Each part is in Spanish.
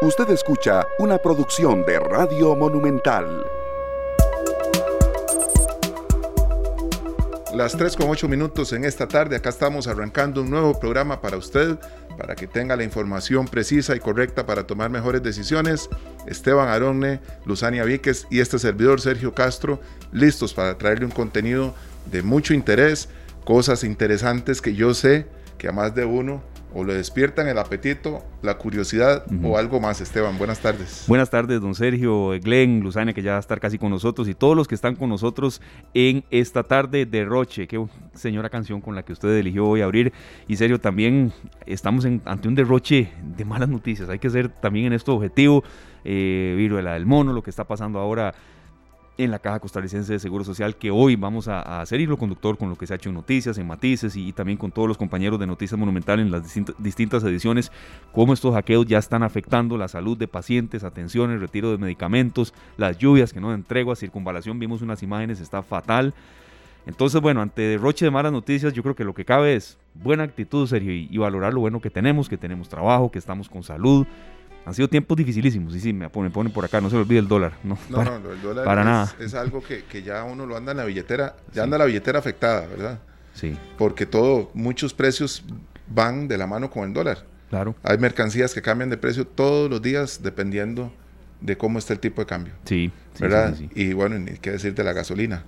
Usted escucha una producción de Radio Monumental. Las 3 con 8 minutos en esta tarde, acá estamos arrancando un nuevo programa para usted, para que tenga la información precisa y correcta para tomar mejores decisiones. Esteban Aronne, Luzania Víquez y este servidor Sergio Castro, listos para traerle un contenido de mucho interés, cosas interesantes que yo sé que a más de uno o le despiertan el apetito, la curiosidad o algo más. Esteban, buenas tardes. Buenas tardes, don Sergio, Glenn, Luzania, que ya va a estar casi con nosotros, y todos los que están con nosotros en esta tarde de Roche. Qué señora canción con la que usted eligió hoy abrir. Y Sergio, también estamos ante un derroche de malas noticias. Hay que ser también en esto objetivo. Eh, viruela del mono, lo que está pasando ahora en la Caja Costarricense de Seguro Social, que hoy vamos a, hacer hilo conductor con lo que se ha hecho en Noticias, en Matices y, también con todos los compañeros de Noticias Monumental en las distintas, ediciones, cómo estos hackeos ya están afectando la salud de pacientes, atención, el retiro de medicamentos, las lluvias que no dan tregua, circunvalación, vimos unas imágenes, está fatal. Entonces, bueno, ante derroche de malas noticias, yo creo que lo que cabe es buena actitud, Sergio, y valorar lo bueno que tenemos, que tenemos trabajo, que estamos con salud, han sido tiempos dificilísimos, y sí, me ponen, ponen por acá, no se le olvide el dólar. No, no, no el dólar para es, nada. es algo que, que, ya uno lo anda en la billetera, ya anda la billetera afectada, ¿verdad? Sí. Porque todo, muchos precios van de la mano con el dólar. Claro. Hay mercancías que cambian de precio todos los días dependiendo de cómo está el tipo de cambio. Sí. ¿Verdad? y bueno, ni qué decir de la gasolina.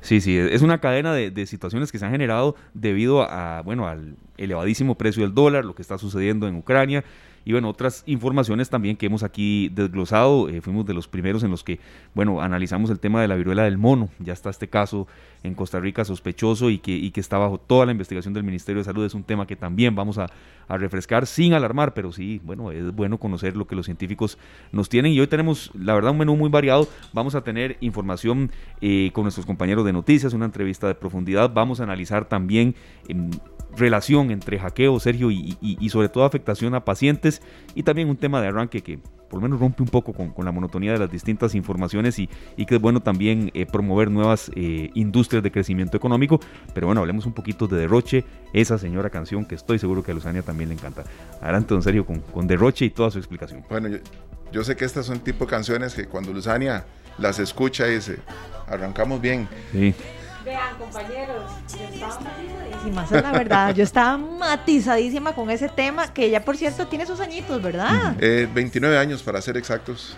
Sí, sí, es una cadena de, de, situaciones que se han generado debido a, bueno, al elevadísimo precio del dólar, lo que está sucediendo en Ucrania y bueno, otras informaciones también que hemos aquí desglosado. Eh, fuimos de los primeros en los que, bueno, analizamos el tema de la viruela del mono. Ya está este caso en Costa Rica sospechoso y que, y está bajo toda la investigación del Ministerio de Salud. Es un tema que también vamos a, refrescar sin alarmar, pero sí, bueno, es bueno conocer lo que los científicos nos tienen. Y hoy tenemos, la verdad, un menú muy variado. Vamos a tener información eh, con nuestros compañeros de noticias, una entrevista de profundidad. Vamos a analizar también... Em, relación entre hackeo, Sergio, y, sobre todo afectación a pacientes y también un tema de arranque que por lo menos rompe un poco con, la monotonía de las distintas informaciones y, que es bueno también eh, promover nuevas eh, industrias de crecimiento económico. Pero bueno, hablemos un poquito de Derroche, esa señora canción que estoy seguro que a Luzania también le encanta. Adelante, don Sergio, con, con Derroche y toda su explicación. Bueno, yo, yo sé que estas son tipo de canciones que cuando Luzania las escucha dice, arrancamos bien. Sí. Vean, compañeros, yo estaba matizadísima, esa es la verdad. Yo estaba matizadísima con ese tema, que ya por cierto tiene sus añitos, ¿verdad? Eh, 29 años para ser exactos.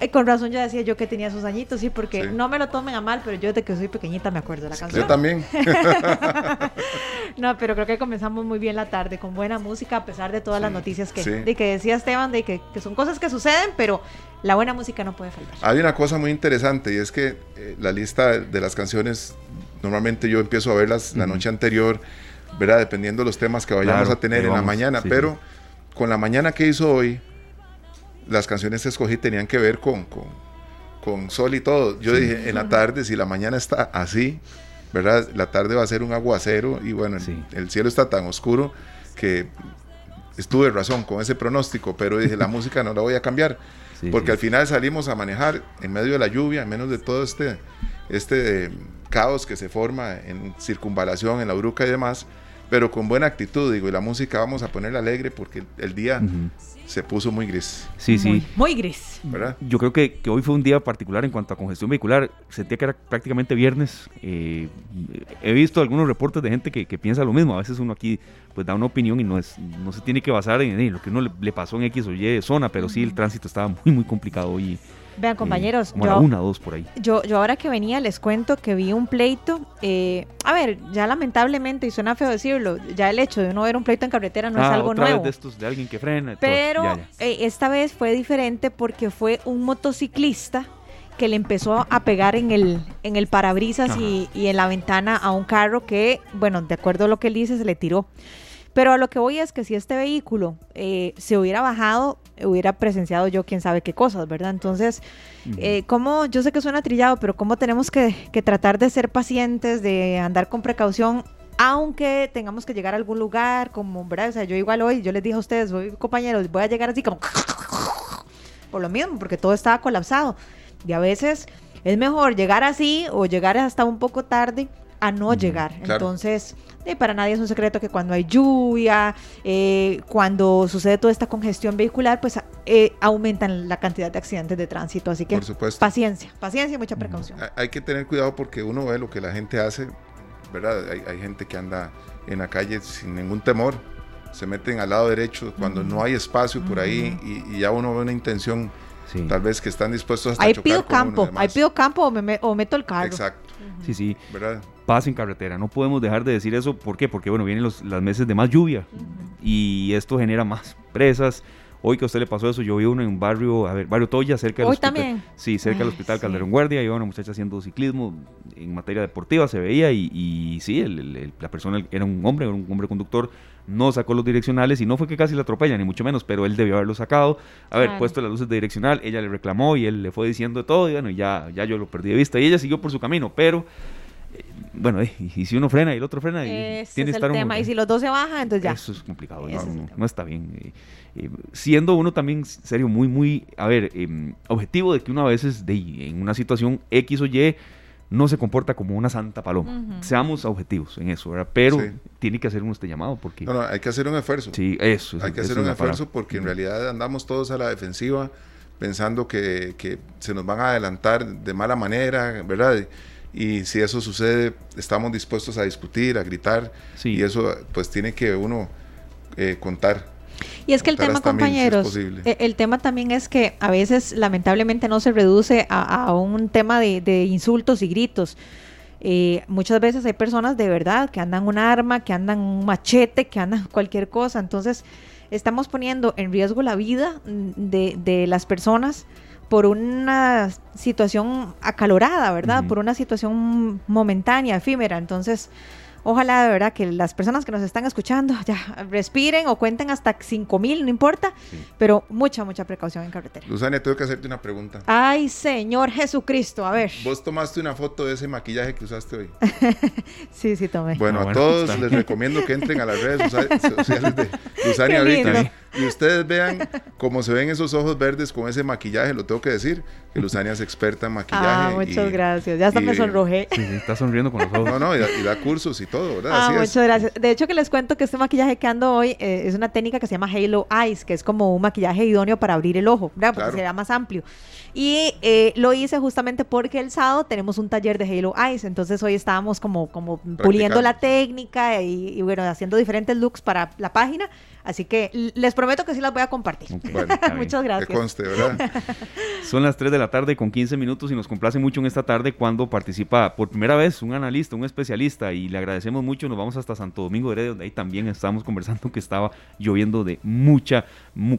Eh, con razón ya decía yo que tenía sus añitos, sí, porque no me lo tomen a mal, pero yo desde que soy pequeñita me acuerdo de la canción. Yo también. no, pero creo que comenzamos muy bien la tarde, con buena música, a pesar de todas las noticias que, de que decía Esteban, de que, son cosas que suceden, pero la buena música no puede faltar. Hay una cosa muy interesante y es que eh, la lista de las canciones, normalmente yo empiezo a verlas la noche anterior, ¿verdad? Dependiendo de los temas que vayamos a tener en la mañana, pero con la mañana que hizo hoy, las canciones que escogí tenían que ver con, con, sol y todo. Yo dije, en la tarde, si la mañana está así, ¿verdad? La tarde va a ser un aguacero y bueno, el, cielo está tan oscuro que estuve razón con ese pronóstico, pero dije, la música no la voy a cambiar, porque al final salimos a manejar en medio de la lluvia, en menos de todo este, este caos que se forma en circunvalación, en la bruca y demás, pero con buena actitud, digo, y la música vamos a ponerla alegre porque el día se puso muy gris. Sí, sí. Muy gris. ¿verdad? Yo creo que, hoy fue un día particular en cuanto a congestión vehicular. Sentía que era prácticamente viernes. Eh, he visto algunos reportes de gente que, piensa lo mismo. A veces uno aquí pues da una opinión y no es no se tiene que basar en, lo que uno le, pasó en X o Y zona, pero sí el tránsito estaba muy, muy complicado hoy. Vean, compañeros. yo, una, dos por ahí. Yo, yo ahora que venía les cuento que vi un pleito. Eh, a ver, ya lamentablemente, y suena feo decirlo, ya el hecho de uno ver un pleito en carretera no es ah, algo otra nuevo. Vez de estos, de alguien que frena. Pero eh, esta vez fue diferente porque fue un motociclista que le empezó a pegar en el, en el parabrisas y, y, en la ventana a un carro que, bueno, de acuerdo a lo que él dice, se le tiró. Pero a lo que voy es que si este vehículo eh, se hubiera bajado, hubiera presenciado yo quién sabe qué cosas, ¿verdad? Entonces, eh, ¿cómo, yo sé que suena trillado, pero cómo tenemos que, tratar de ser pacientes, de andar con precaución, aunque tengamos que llegar a algún lugar, como, ¿verdad? O sea, yo igual hoy, yo les dije a ustedes, voy compañeros, voy a llegar así como, por lo mismo, porque todo estaba colapsado. Y a veces es mejor llegar así o llegar hasta un poco tarde a no llegar. Entonces, Y para nadie es un secreto que cuando hay lluvia, eh, cuando sucede toda esta congestión vehicular, pues eh, aumentan la cantidad de accidentes de tránsito. Así que paciencia, paciencia y mucha precaución. Hay que tener cuidado porque uno ve lo que la gente hace, ¿verdad? Hay, gente que anda en la calle sin ningún temor, se meten al lado derecho cuando no hay espacio por ahí y, ya uno ve una intención. Tal vez que están dispuestos a ahí pido campo, ahí pido campo o, me, o meto el carro. Exacto. Sí, sí. ¿Verdad? paz en carretera. No podemos dejar de decir eso. ¿Por qué? Porque, bueno, vienen los las meses de más lluvia y esto genera más presas. Hoy que a usted le pasó eso, yo vi uno en un barrio, a ver, barrio Toya, cerca del Hoy hospital. también. Sí, cerca del hospital Calderón Guardia, iba una muchacha haciendo ciclismo en materia deportiva, se veía, y, y sí, la persona era un hombre, era un hombre conductor, no sacó los direccionales y no fue que casi la atropella, ni mucho menos, pero él debió haberlo sacado, haber puesto las luces de direccional, ella le reclamó y él le fue diciendo de todo, y bueno, ya, ya yo lo perdí de vista, y ella siguió por su camino, pero bueno, y, si uno frena y el otro frena, y tiene que estar tema. y si los dos se bajan, entonces ya. Eso es complicado, no, está bien. Siendo uno también, serio, muy, muy, a ver, em, objetivo de que uno a veces, de, en una situación X o Y, no se comporta como una santa paloma. Seamos objetivos en eso, ¿verdad? Pero tiene que hacer uno este llamado porque... No, no, hay que hacer un esfuerzo. Sí, eso. Hay que hacer un esfuerzo porque en realidad andamos todos a la defensiva pensando que, que se nos van a adelantar de mala manera, ¿verdad? y si eso sucede estamos dispuestos a discutir, a gritar y eso pues tiene que uno eh, contar. Y es que el tema, compañeros, e, el, tema también es que a veces lamentablemente no se reduce a, un tema de, insultos y gritos. Eh, muchas veces hay personas de verdad que andan un arma, que andan un machete, que andan cualquier cosa. Entonces estamos poniendo en riesgo la vida de, de las personas por una situación acalorada, ¿verdad? Por una situación momentánea, efímera. Entonces, Ojalá de verdad que las personas que nos están escuchando ya respiren o cuenten hasta 5 mil, no importa, pero mucha, mucha precaución en carretera. Luzania, tengo que hacerte una pregunta. Ay, Señor Jesucristo, a ver. ¿Vos tomaste una foto de ese maquillaje que usaste hoy? sí, sí, tomé. Bueno, ah, a todos les recomiendo que entren a las redes sociales de Luzania ahorita y ustedes vean cómo se ven esos ojos verdes con ese maquillaje, lo tengo que decir, que Luzania es experta en maquillaje. Ah, muchas gracias, ya hasta me sonrojé. Sí, sí, está sonriendo con los ojos. No, no, y da cursos y Ah, muchas gracias. De hecho, que les cuento que este maquillaje que ando hoy eh, es una técnica que se llama Halo Eyes, que es como un maquillaje idóneo para abrir el ojo, ¿verdad? Porque se vea más amplio. Y eh, lo hice justamente porque el sábado tenemos un taller de Halo Eyes, entonces hoy estábamos como, como puliendo la técnica y, bueno, haciendo diferentes looks para la página. Así que les prometo que sí las voy a compartir. Muchas gracias. Son las 3 de la tarde con 15 minutos y nos complace mucho en esta tarde cuando participa por primera vez un analista, un especialista y le agradecemos mucho. Nos vamos hasta Santo Domingo de Heredia, donde ahí también estamos conversando que estaba lloviendo de mucha,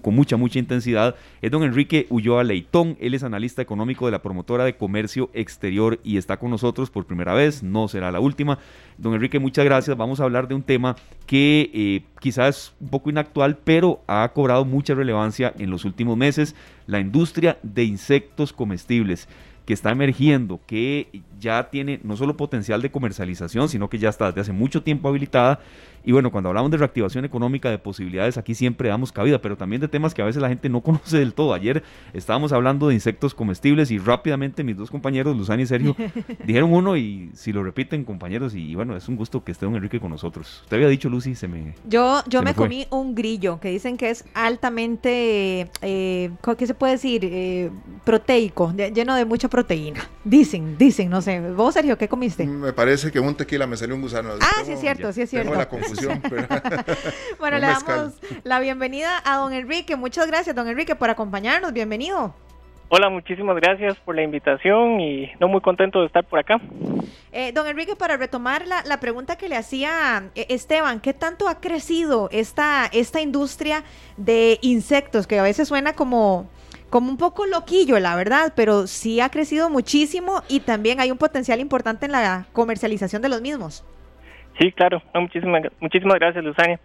con mucha, mucha intensidad. Es don Enrique Ulloa Leitón. Él es analista económico de la promotora de comercio exterior y está con nosotros por primera vez. No será la última. Don Enrique, muchas gracias. Vamos a hablar de un tema que eh, quizás es un poco inactual, pero ha cobrado mucha relevancia en los últimos meses, la industria de insectos comestibles que está emergiendo, que ya tiene no solo potencial de comercialización, sino que ya está desde hace mucho tiempo habilitada y bueno, cuando hablamos de reactivación económica, de posibilidades, aquí siempre damos cabida, pero también de temas que a veces la gente no conoce del todo. Ayer estábamos hablando de insectos comestibles y rápidamente mis dos compañeros, Luzani y Sergio, dijeron uno y si lo repiten, compañeros, y, bueno, es un gusto que esté don Enrique con nosotros. Usted había dicho, Lucy, se me. Yo, yo me, comí un grillo que dicen que es altamente, eh, ¿qué se puede decir? Eh, proteico, lleno de mucha proteína. Dicen, dicen, no sé. ¿Vos, Sergio, qué comiste? Me parece que un tequila me salió un gusano. Ah, sí es cierto, sí es cierto. bueno, le damos la bienvenida a don Enrique. Muchas gracias, don Enrique, por acompañarnos. Bienvenido. Hola, muchísimas gracias por la invitación y no muy contento de estar por acá. Eh, don Enrique, para retomar la, la, pregunta que le hacía eh, Esteban, ¿qué tanto ha crecido esta, esta industria de insectos que a veces suena como, como un poco loquillo, la verdad, pero sí ha crecido muchísimo y también hay un potencial importante en la comercialización de los mismos? Sí, claro. muchísimas, muchísimas gracias, Luzania.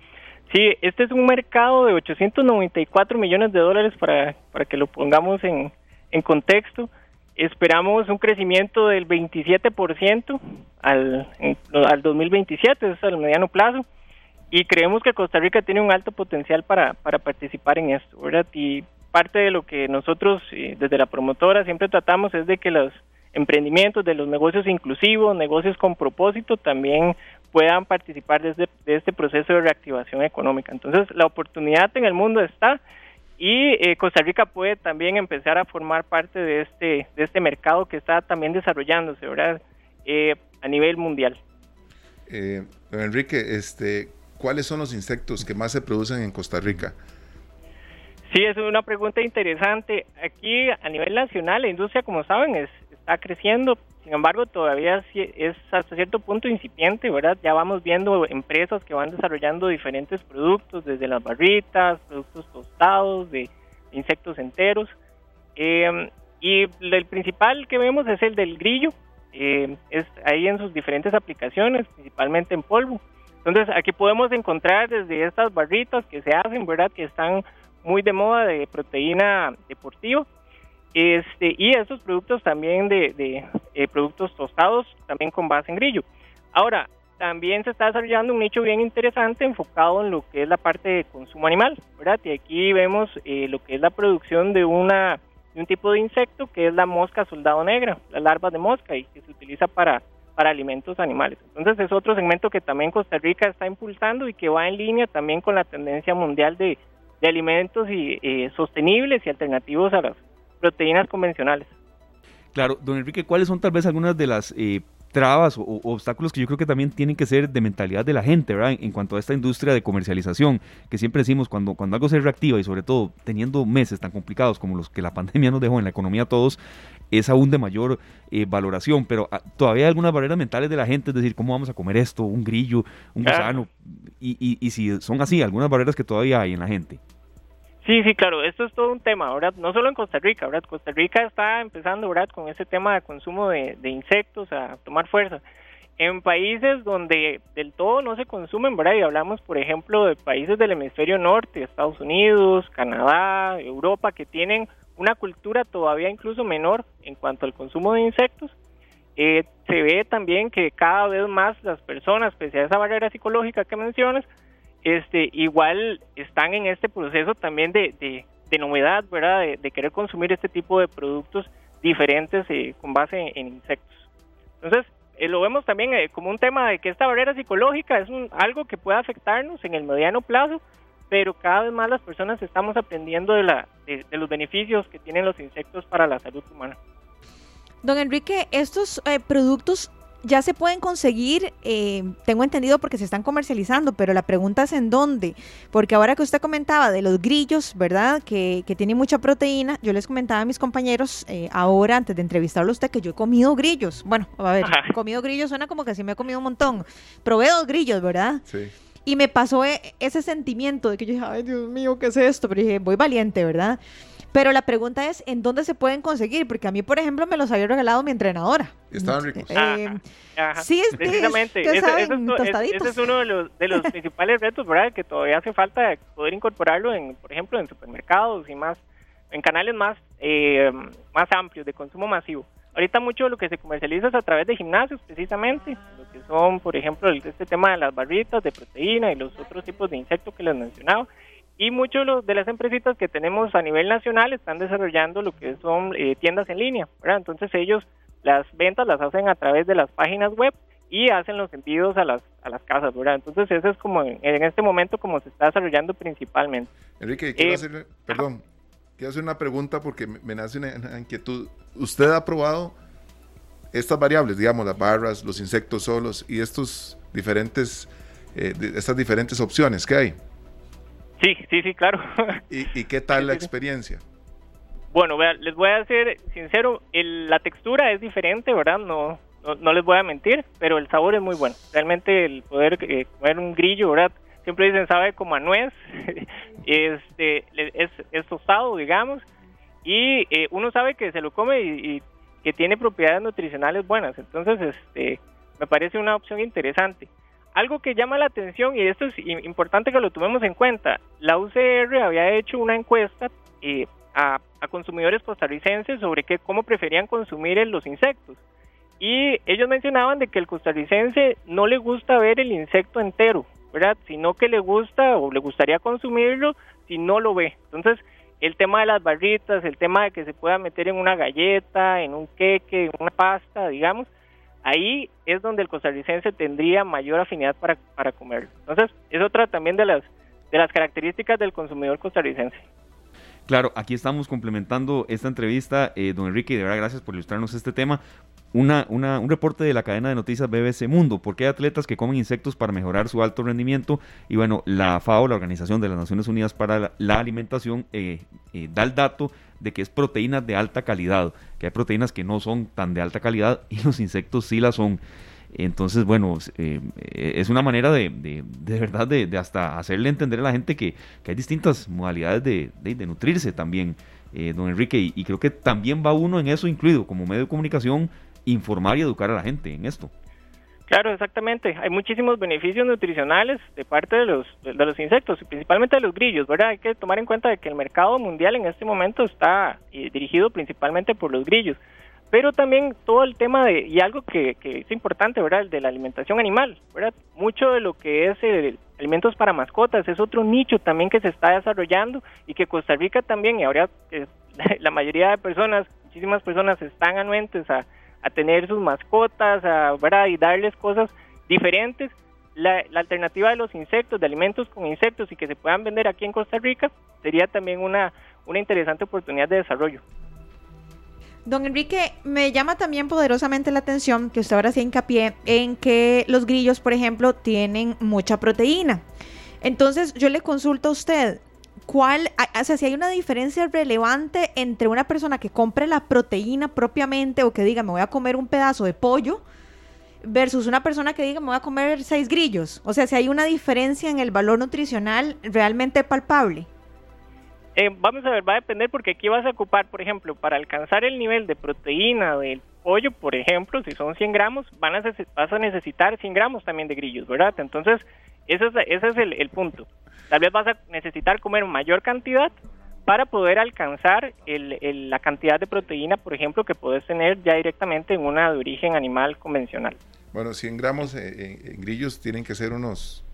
Sí, este es un mercado de 894 millones de dólares para, para que lo pongamos en, en contexto. Esperamos un crecimiento del 27% al, al 2027, es al mediano plazo, y creemos que Costa Rica tiene un alto potencial para, para participar en esto, ¿verdad? Y parte de lo que nosotros eh, desde la promotora siempre tratamos es de que los emprendimientos, de los negocios inclusivos, negocios con propósito, también puedan participar de este, de este proceso de reactivación económica. Entonces, la oportunidad en el mundo está y eh, Costa Rica puede también empezar a formar parte de este, de este mercado que está también desarrollándose, ¿verdad? Eh, a nivel mundial. Eh, Enrique, este, ¿cuáles son los insectos que más se producen en Costa Rica? Sí, es una pregunta interesante. Aquí a nivel nacional la industria, como saben, es, está creciendo, sin embargo todavía es hasta cierto punto incipiente, ¿verdad? Ya vamos viendo empresas que van desarrollando diferentes productos, desde las barritas, productos tostados, de insectos enteros. Eh, y el principal que vemos es el del grillo, eh, es ahí en sus diferentes aplicaciones, principalmente en polvo. Entonces aquí podemos encontrar desde estas barritas que se hacen, ¿verdad? Que están muy de moda de proteína deportiva. Este, y estos productos también de, eh, productos tostados, también con base en grillo. Ahora, también se está desarrollando un nicho bien interesante enfocado en lo que es la parte de consumo animal, ¿verdad? Y aquí vemos eh, lo que es la producción de una de un tipo de insecto que es la mosca soldado negra, la larva de mosca y que se utiliza para, para alimentos animales. Entonces es otro segmento que también Costa Rica está impulsando y que va en línea también con la tendencia mundial de, alimentos y, eh, sostenibles y alternativos a las proteínas convencionales. Claro, don Enrique, ¿cuáles son tal vez algunas de las eh, trabas o, obstáculos que yo creo que también tienen que ser de mentalidad de la gente, ¿verdad? En, cuanto a esta industria de comercialización, que siempre decimos cuando, cuando algo se reactiva y sobre todo teniendo meses tan complicados como los que la pandemia nos dejó en la economía a todos, es aún de mayor eh, valoración, pero ah, todavía hay algunas barreras mentales de la gente, es decir, ¿cómo vamos a comer esto? Un grillo, un gusano, y, y, y si son así, algunas barreras que todavía hay en la gente. Sí, sí, claro, esto es todo un tema, ¿verdad? No solo en Costa Rica, ¿verdad? Costa Rica está empezando, ¿verdad? Con ese tema de consumo de, insectos a tomar fuerza. En países donde del todo no se consumen, ¿verdad? Y hablamos, por ejemplo, de países del hemisferio norte, Estados Unidos, Canadá, Europa, que tienen una cultura todavía incluso menor en cuanto al consumo de insectos, eh, se ve también que cada vez más las personas, pese a esa barrera psicológica que mencionas, este, igual están en este proceso también de, de, novedad, ¿verdad? De, querer consumir este tipo de productos diferentes eh, con base en, insectos. Entonces, eh, lo vemos también eh, como un tema de que esta barrera psicológica es algo que puede afectarnos en el mediano plazo, pero cada vez más las personas estamos aprendiendo de, la, de, los beneficios que tienen los insectos para la salud humana. Don Enrique, estos productos ya se pueden conseguir, eh, tengo entendido porque se están comercializando, pero la pregunta es en dónde, porque ahora que usted comentaba de los grillos, ¿verdad? Que, que tienen mucha proteína, yo les comentaba a mis compañeros eh, ahora, antes de entrevistarlo a usted, que yo he comido grillos. Bueno, a ver, comido grillos suena como que sí me he comido un montón. Probé dos grillos, ¿verdad? Sí. Y me pasó e, ese sentimiento de que yo dije, ay Dios mío, ¿qué es esto? Pero dije, voy valiente, ¿verdad? Pero la pregunta es, ¿en dónde se pueden conseguir? Porque a mí, por ejemplo, me los había regalado mi entrenadora. Estaban ricos. Eh, sí, es, precisamente. ese, es, uno de los, de los principales retos, ¿verdad? Que todavía hace falta poder incorporarlo, en, por ejemplo, en supermercados y más, en canales más, eh, más amplios de consumo masivo. Ahorita mucho de lo que se comercializa es a través de gimnasios, precisamente, lo que son, por ejemplo, este tema de las barritas de proteína y los otros tipos de insectos que les mencionaba. Y muchos de las empresitas que tenemos a nivel nacional están desarrollando lo que son eh, tiendas en línea, ¿verdad? Entonces ellos las ventas las hacen a través de las páginas web y hacen los envíos a las, a las casas, ¿verdad? Entonces eso es como en, este momento como se está desarrollando principalmente. Enrique, quiero eh, hacer, perdón, quiero hacer una pregunta porque me, nace una, inquietud. ¿Usted ha probado estas variables, digamos, las barras, los insectos solos y estos diferentes, eh, estas diferentes opciones que hay? Sí, sí, sí, claro. ¿Y, qué tal la experiencia? Bueno, les voy a ser sincero, la textura es diferente, ¿verdad? No, no, les voy a mentir, pero el sabor es muy bueno. Realmente el poder eh, comer un grillo, ¿verdad? Siempre dicen sabe como a nuez, este, es, es tostado, digamos, y eh, uno sabe que se lo come y, que tiene propiedades nutricionales buenas. Entonces, este, me parece una opción interesante. Algo que llama la atención, y esto es importante que lo tomemos en cuenta, la UCR había hecho una encuesta eh, a, consumidores costarricenses sobre qué, cómo preferían consumir los insectos. Y ellos mencionaban de que el costarricense no le gusta ver el insecto entero, ¿verdad? Sino que le gusta o le gustaría consumirlo si no lo ve. Entonces, el tema de las barritas, el tema de que se pueda meter en una galleta, en un queque, en una pasta, digamos, ahí es donde el costarricense tendría mayor afinidad para, para comerlo. Entonces, es otra también de las, de las características del consumidor costarricense. Claro, aquí estamos complementando esta entrevista, eh, don Enrique, y de verdad gracias por ilustrarnos este tema. Una, una, un reporte de la cadena de noticias BBC Mundo, porque hay atletas que comen insectos para mejorar su alto rendimiento y bueno, la FAO, la Organización de las Naciones Unidas para la, Alimentación, eh, eh, da el dato de que es proteínas de alta calidad, que hay proteínas que no son tan de alta calidad y los insectos sí las son. Entonces, bueno, eh, es una manera de, de, de verdad de, hasta hacerle entender a la gente que, hay distintas modalidades de, nutrirse también, eh, don Enrique, y, creo que también va uno en eso incluido, como medio de comunicación, informar y educar a la gente en esto. Claro, exactamente. Hay muchísimos beneficios nutricionales de parte de los, de los insectos, principalmente de los grillos, ¿verdad? Hay que tomar en cuenta de que el mercado mundial en este momento está eh, dirigido principalmente por los grillos pero también todo el tema de, y algo que, es importante, ¿verdad? El de la alimentación animal, ¿verdad? Mucho de lo que es el, alimentos para mascotas es otro nicho también que se está desarrollando y que Costa Rica también, y ahora la mayoría de personas, muchísimas personas están anuentes a, a tener sus mascotas, a, ¿verdad? Y darles cosas diferentes. La, la, alternativa de los insectos, de alimentos con insectos y que se puedan vender aquí en Costa Rica, sería también una, una interesante oportunidad de desarrollo. Don Enrique, me llama también poderosamente la atención que usted ahora hacía hincapié en que los grillos, por ejemplo, tienen mucha proteína. Entonces, yo le consulto a usted, ¿cuál, o sea, si hay una diferencia relevante entre una persona que compre la proteína propiamente o que diga, me voy a comer un pedazo de pollo, versus una persona que diga, me voy a comer seis grillos? O sea, si hay una diferencia en el valor nutricional realmente palpable. Eh, vamos a ver, va a depender porque aquí vas a ocupar, por ejemplo, para alcanzar el nivel de proteína del pollo, por ejemplo, si son 100 gramos, van a, vas a necesitar 100 gramos también de grillos, ¿verdad? Entonces, ese es, ese es el, punto. Tal vez vas a necesitar comer mayor cantidad para poder alcanzar la cantidad de proteína, por ejemplo, que puedes tener ya directamente en una de origen animal convencional. Bueno, 100 gramos en grillos tienen que ser unos,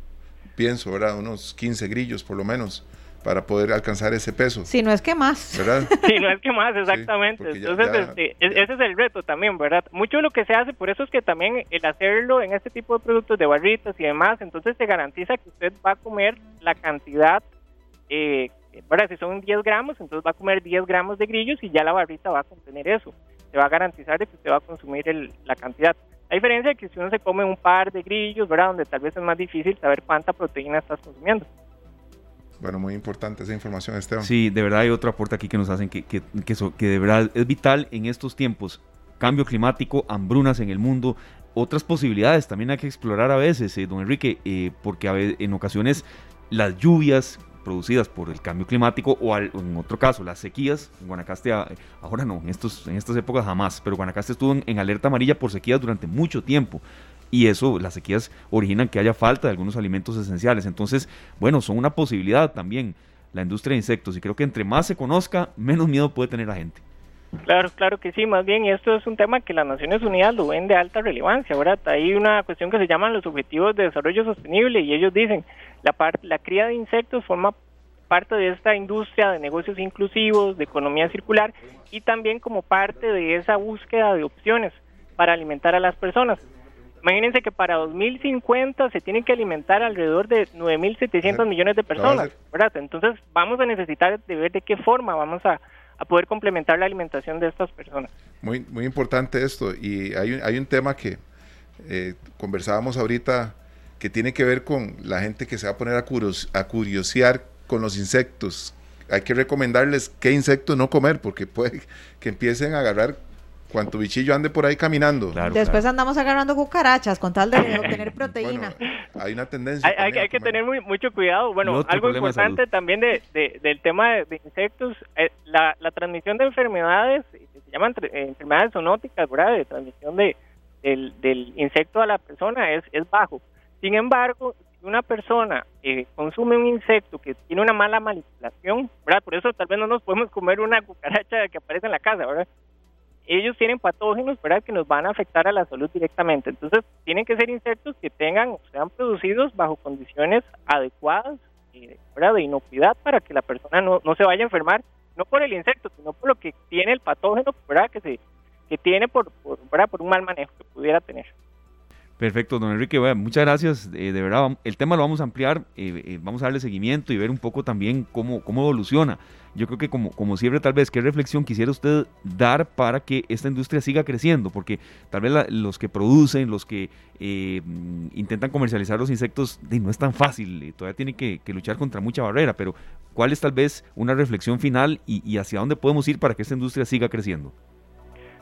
pienso, ¿verdad? Unos 15 grillos por lo menos para poder alcanzar ese peso. Si no es que más. ¿Verdad? si no es que más, exactamente. Entonces, este, ese es el reto también, ¿verdad? Mucho de lo que se hace, por eso es que también el hacerlo en este tipo de productos de barritas y demás, entonces se garantiza que usted va a comer la cantidad, eh, ¿verdad? Si son 10 gramos, entonces va a comer 10 gramos de grillos y ya la barrita va a contener eso. Se va a garantizar de que usted va a consumir el, la cantidad. La diferencia es que si uno se come un par de grillos, ¿verdad? Donde tal vez es más difícil saber cuánta proteína estás consumiendo. Bueno, muy importante esa información, Esteban. Sí, de verdad hay otro aporte aquí que nos hacen que, que, que, que de verdad es vital en estos tiempos. Cambio climático, hambrunas en el mundo, otras posibilidades también hay que explorar a veces, eh, don Enrique, eh, porque a veces, en ocasiones las lluvias producidas por el cambio climático o en otro caso las sequías, en Guanacaste ah, ahora no, en, estos, en estas épocas jamás, pero Guanacaste estuvo en alerta amarilla por sequías durante mucho tiempo y eso, las sequías originan que haya falta de algunos alimentos esenciales. Entonces, bueno, son una posibilidad también la industria de insectos y creo que entre más se conozca, menos miedo puede tener la gente. Claro, claro que sí, más bien esto es un tema que las Naciones Unidas lo ven de alta relevancia, ¿verdad? Hay una cuestión que se llaman los Objetivos de Desarrollo Sostenible y ellos dicen, la, la cría de insectos forma parte de esta industria de negocios inclusivos, de economía circular y también como parte de esa búsqueda de opciones para alimentar a las personas. Imagínense que para 2050 se tienen que alimentar alrededor de 9.700 millones de personas, ¿verdad? Entonces vamos a necesitar de ver de qué forma vamos a, poder complementar la alimentación de estas personas. Muy, muy importante esto. Y hay un, hay un tema que eh, conversábamos ahorita que tiene que ver con la gente que se va a poner a, a curiosear con los insectos. Hay que recomendarles qué insectos no comer porque puede que empiecen a agarrar cuanto bichillo ande por ahí caminando. Después andamos agarrando cucarachas con tal de obtener proteína. hay una tendencia. Hay, que tener mucho cuidado. Bueno, algo importante también de, del tema de, insectos, eh, la, transmisión de enfermedades, se llaman eh, enfermedades zoonóticas, ¿verdad? De transmisión de, del, insecto a la persona es, es bajo. Sin embargo, si una persona eh, consume un insecto que tiene una mala manipulación, ¿verdad? Por eso tal vez no nos podemos comer una cucaracha que aparece en la casa, ¿verdad? Ellos tienen patógenos ¿verdad? que nos van a afectar a la salud directamente. Entonces, tienen que ser insectos que tengan o sean producidos bajo condiciones adecuadas eh, de inocuidad para que la persona no, no se vaya a enfermar, no por el insecto, sino por lo que tiene el patógeno ¿verdad? Que, se, que tiene por, por, por un mal manejo que pudiera tener. Perfecto, don Enrique, muchas gracias. Eh, de verdad, el tema lo vamos a ampliar, eh, eh, vamos a darle seguimiento y ver un poco también cómo, cómo evoluciona. Yo creo que como, como siempre, tal vez, ¿qué reflexión quisiera usted dar para que esta industria siga creciendo? Porque tal vez los que producen, los que intentan comercializar los insectos, no es tan fácil, todavía tienen que, luchar contra mucha barrera, pero ¿cuál es tal vez una reflexión final y hacia dónde podemos ir para que esta industria siga creciendo?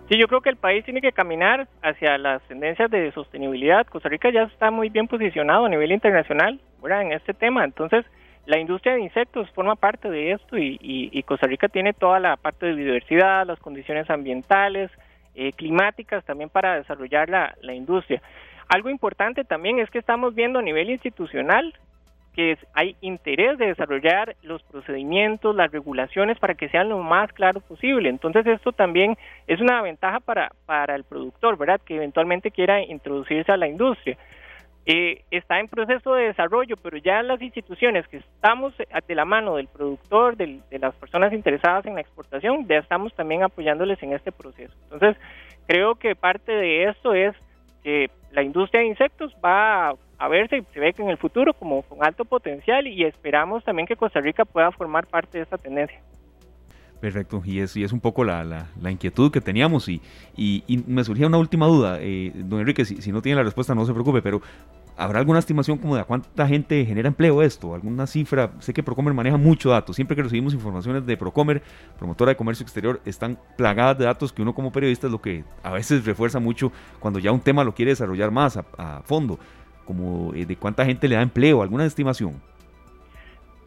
Sí, yo creo que el país tiene que caminar hacia las tendencias de sostenibilidad. Costa Rica ya está muy bien posicionado a nivel internacional en este tema. Entonces, la industria de insectos forma parte de esto y, Costa Rica tiene toda la parte de biodiversidad, las condiciones ambientales, eh, climáticas también para desarrollar la, la industria. Algo importante también es que estamos viendo a nivel institucional que hay interés de desarrollar los procedimientos, las regulaciones para que sean lo más claro posible. Entonces esto también es una ventaja para, para el productor, ¿verdad? Que eventualmente quiera introducirse a la industria. Eh, está en proceso de desarrollo, pero ya las instituciones que estamos de la mano del productor, de las personas interesadas en la exportación, ya estamos también apoyándoles en este proceso. Entonces, creo que parte de esto es que la industria de insectos va a verse, se ve que en el futuro como con alto potencial y esperamos también que Costa Rica pueda formar parte de esta tendencia. Perfecto, y es, y es un poco la, la, inquietud que teníamos y, y, me surgía una última duda, eh, don Enrique, si, si, no tiene la respuesta no se preocupe, pero ¿habrá alguna estimación como de a cuánta gente genera empleo esto? ¿Alguna cifra? Sé que Procomer maneja mucho datos, siempre que recibimos informaciones de Procomer, promotora de comercio exterior, están plagadas de datos que uno como periodista es lo que a veces refuerza mucho cuando ya un tema lo quiere desarrollar más a fondo como eh, de cuánta gente le da empleo, alguna estimación.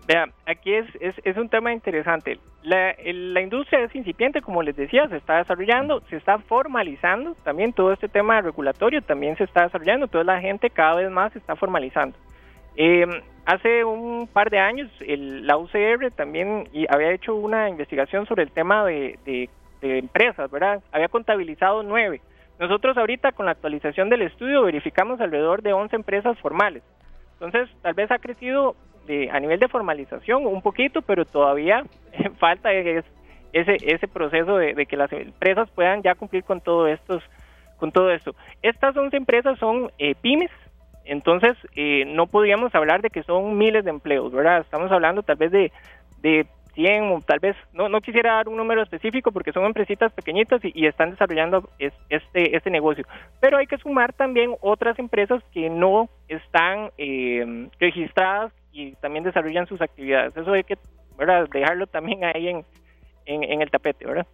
Vea, aquí es, es, un tema interesante. La, la, industria es incipiente, como les decía, se está desarrollando, se está formalizando, también todo este tema regulatorio también se está desarrollando, entonces la gente cada vez más se está formalizando. Em, hace un par de años el, la UCR también había hecho una investigación sobre el tema de, de, de empresas, ¿verdad? Había contabilizado nueve. Nosotros ahorita con la actualización del estudio verificamos alrededor de 11 empresas formales. Entonces, tal vez ha crecido de, a nivel de formalización un poquito, pero todavía falta ese, ese proceso de, que las empresas puedan ya cumplir con todo, estos, con todo esto. Estas 11 empresas son eh, pymes, entonces eh, no podríamos hablar de que son miles de empleos, ¿verdad? Estamos hablando tal vez de 100 o tal vez, no, no quisiera dar un número específico porque son empresitas pequeñitas y, están desarrollando este, este negocio. Pero hay que sumar también otras empresas que no están eh, registradas y también desarrollan sus actividades. Eso hay que dejarlo también ahí en, en, en el tapete, ¿verdad?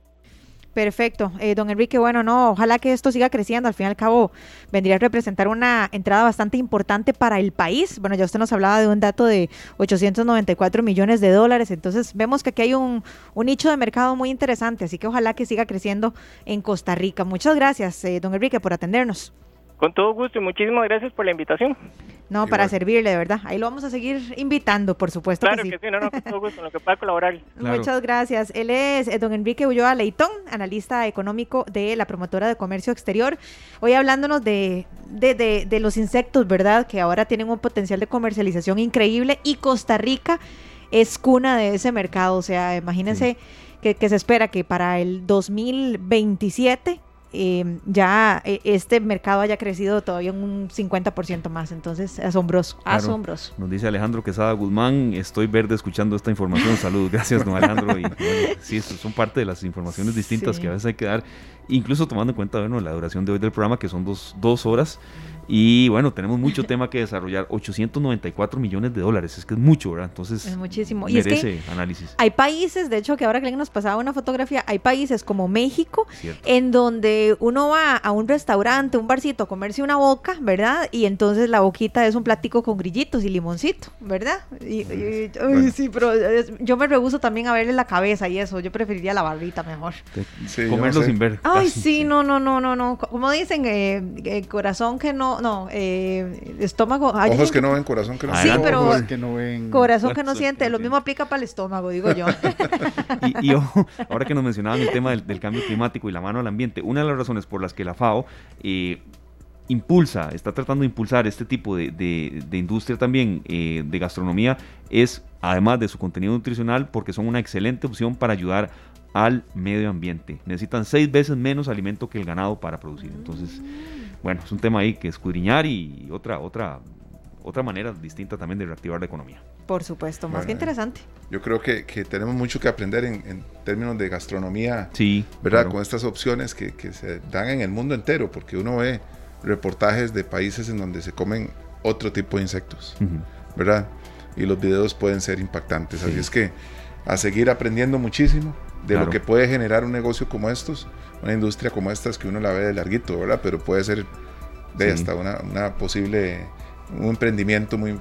Perfecto. Eh, don Enrique, bueno, no, ojalá que esto siga creciendo. Al fin y al cabo, vendría a representar una entrada bastante importante para el país. Bueno, ya usted nos hablaba de un dato de 894 millones de dólares. Entonces, vemos que aquí hay un, nicho de mercado muy interesante. Así que ojalá que siga creciendo en Costa Rica. Muchas gracias, eh, don Enrique, por atendernos. Con todo gusto y muchísimas gracias por la invitación. No, para servirle, de verdad. Ahí lo vamos a seguir invitando, por supuesto. Claro que sí, no, no, con todo gusto, en lo que pueda colaborar. Muchas gracias. Él es eh, don Enrique Ulloa Leitón, analista económico de la promotora de comercio exterior. Hoy hablándonos de, de, de, los insectos, ¿verdad? Que ahora tienen un potencial de comercialización increíble y Costa Rica es cuna de ese mercado. O sea, imagínense que, que se espera que para el 2027 Em, ya eh, este mercado haya crecido todavía un 50% más. Entonces, asombroso, asombroso. Nos dice Alejandro Quesada Guzmán, estoy verde escuchando esta información. Saludos, gracias, don Alejandro. Y sí, son parte de las informaciones distintas que a veces hay que dar, incluso tomando en cuenta bueno, la duración de hoy del programa, que son dos, dos horas. Y bueno, tenemos mucho tema que desarrollar. 894 millones de dólares, es que es mucho, ¿verdad? Entonces, es muchísimo. Y merece análisis. Hay países, de hecho, que ahora que nos pasaba una fotografía, hay países como México, en donde uno va a un restaurante, un barcito, a comerse una boca, ¿verdad? Y entonces la boquita es un plático con grillitos y limoncito, ¿verdad? Y, sí, pero yo me rehuso también a verle la cabeza y eso. Yo preferiría la barrita mejor. Comerlo sin ver. Ay, sí, no, no, no, no, no. Como dicen, eh, eh, corazón que no no, eh, estómago. Ojos que no ven, corazón que no siente. Sí, pero corazón que no siente. Lo mismo aplica para el estómago, digo yo. y, ahora que nos mencionaban el tema del, cambio climático y la mano al ambiente, una de las razones por las que la FAO eh, impulsa, está tratando de impulsar este tipo de, industria también eh, de gastronomía es, además de su contenido nutricional, porque son una excelente opción para ayudar al medio ambiente. Necesitan seis veces menos alimento que el ganado para producir. Entonces, bueno, es un tema ahí que escudriñar y otra, otra, otra manera distinta también de reactivar la economía. Por supuesto, más que interesante. Yo creo que, que, tenemos mucho que aprender en, términos de gastronomía, sí, ¿verdad? Con estas opciones que, que, se dan en el mundo entero, porque uno ve reportajes de países en donde se comen otro tipo de insectos, ¿verdad? Y los videos pueden ser impactantes. Así es que a seguir aprendiendo muchísimo de lo que puede generar un negocio como estos, una industria como estas que uno la ve de larguito, ¿verdad? Pero puede ser de hasta una, una posible, un emprendimiento muy,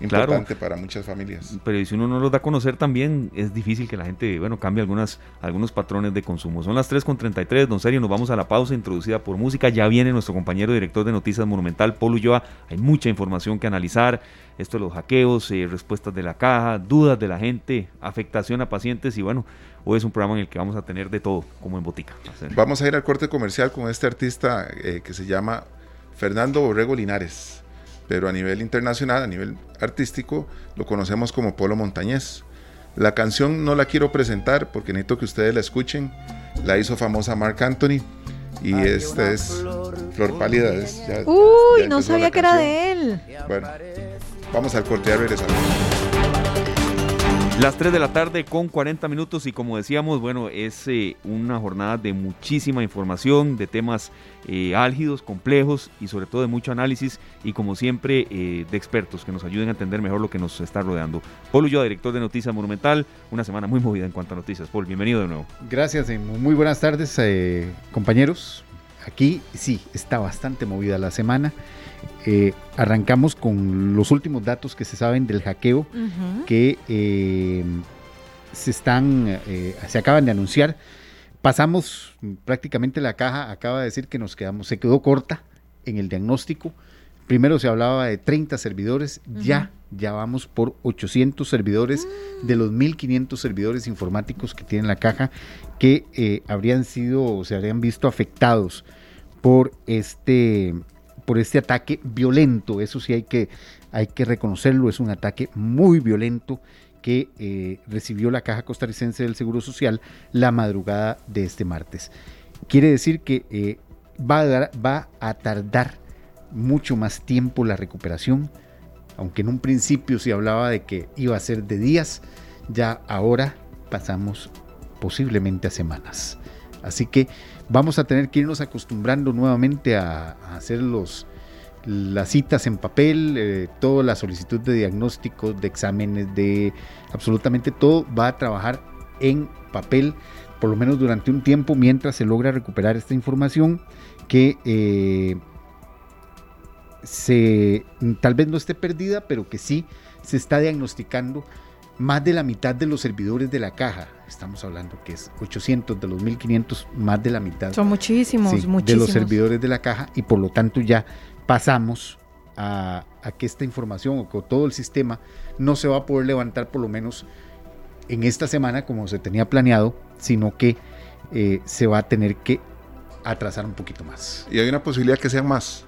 importante para muchas familias. Pero si uno no los da a conocer también, es difícil que la gente, bueno, cambie algunas, algunos patrones de consumo. Son las 3.33, don Serio, nos vamos a la pausa introducida por música. Ya viene nuestro compañero director de Noticias Monumental, Polo Ulloa. Hay mucha información que analizar. Esto de los hackeos, eh, respuestas de la caja, dudas de la gente, afectación a pacientes y bueno, hoy es un programa en el que vamos a tener de todo, como en botica. Vamos a ir al corte comercial con este artista eh, que se llama Fernando Borrego Linares pero a nivel internacional, a nivel artístico, lo conocemos como Polo Montañés. La canción no la quiero presentar porque necesito que ustedes la escuchen. La hizo famosa Mark Anthony y esta es Flor Pálida. Uy, no sabía que era de él. Bueno, vamos al corte, a regresamos. Las 3 de la tarde con 40 minutos y como decíamos, bueno, es eh, una jornada de muchísima información, de temas eh, álgidos, complejos y sobre todo de mucho análisis y como siempre eh, de expertos que nos ayuden a entender mejor lo que nos está rodeando. Paul yo, director de Noticias Monumental, una semana muy movida en cuanto a noticias. Paul, bienvenido de nuevo. Gracias, muy buenas tardes compañeros. Aquí sí, está bastante movida la semana. Eh, arrancamos con los últimos datos que se saben del hackeo que eh, se están, eh, se acaban de anunciar. Pasamos prácticamente la caja, acaba de decir que nos quedamos, se quedó corta en el diagnóstico. Primero se hablaba de 30 servidores, ya, ya vamos por 800 servidores de los 1500 servidores informáticos que tiene la caja que habrían sido o se habrían visto afectados por este por este ataque violento. Eso sí hay que, hay que reconocerlo, es un ataque muy violento que eh, recibió la Caja Costarricense del Seguro Social la madrugada de este martes. Quiere decir que eh, va, a va a tardar mucho más tiempo la recuperación, aunque en un principio se hablaba de que iba a ser de días, ya ahora pasamos posiblemente a semanas. Así que vamos a tener que irnos acostumbrando nuevamente a, hacer los, las citas en papel, eh, toda la solicitud de diagnósticos, de exámenes, de absolutamente todo va a trabajar en papel, por lo menos durante un tiempo, mientras se logra recuperar esta información que eh, se, tal vez no esté perdida, pero que sí se está diagnosticando más de la mitad de los servidores de la caja. Estamos hablando que es 800 de los 1500, más de la mitad. Son muchísimos, muchísimos. De los servidores de la caja y por lo tanto ya pasamos a, que esta información o que todo el sistema no se va a poder levantar por lo menos en esta semana como se tenía planeado, sino que eh, se va a tener que atrasar un poquito más. Y hay una posibilidad que sean más,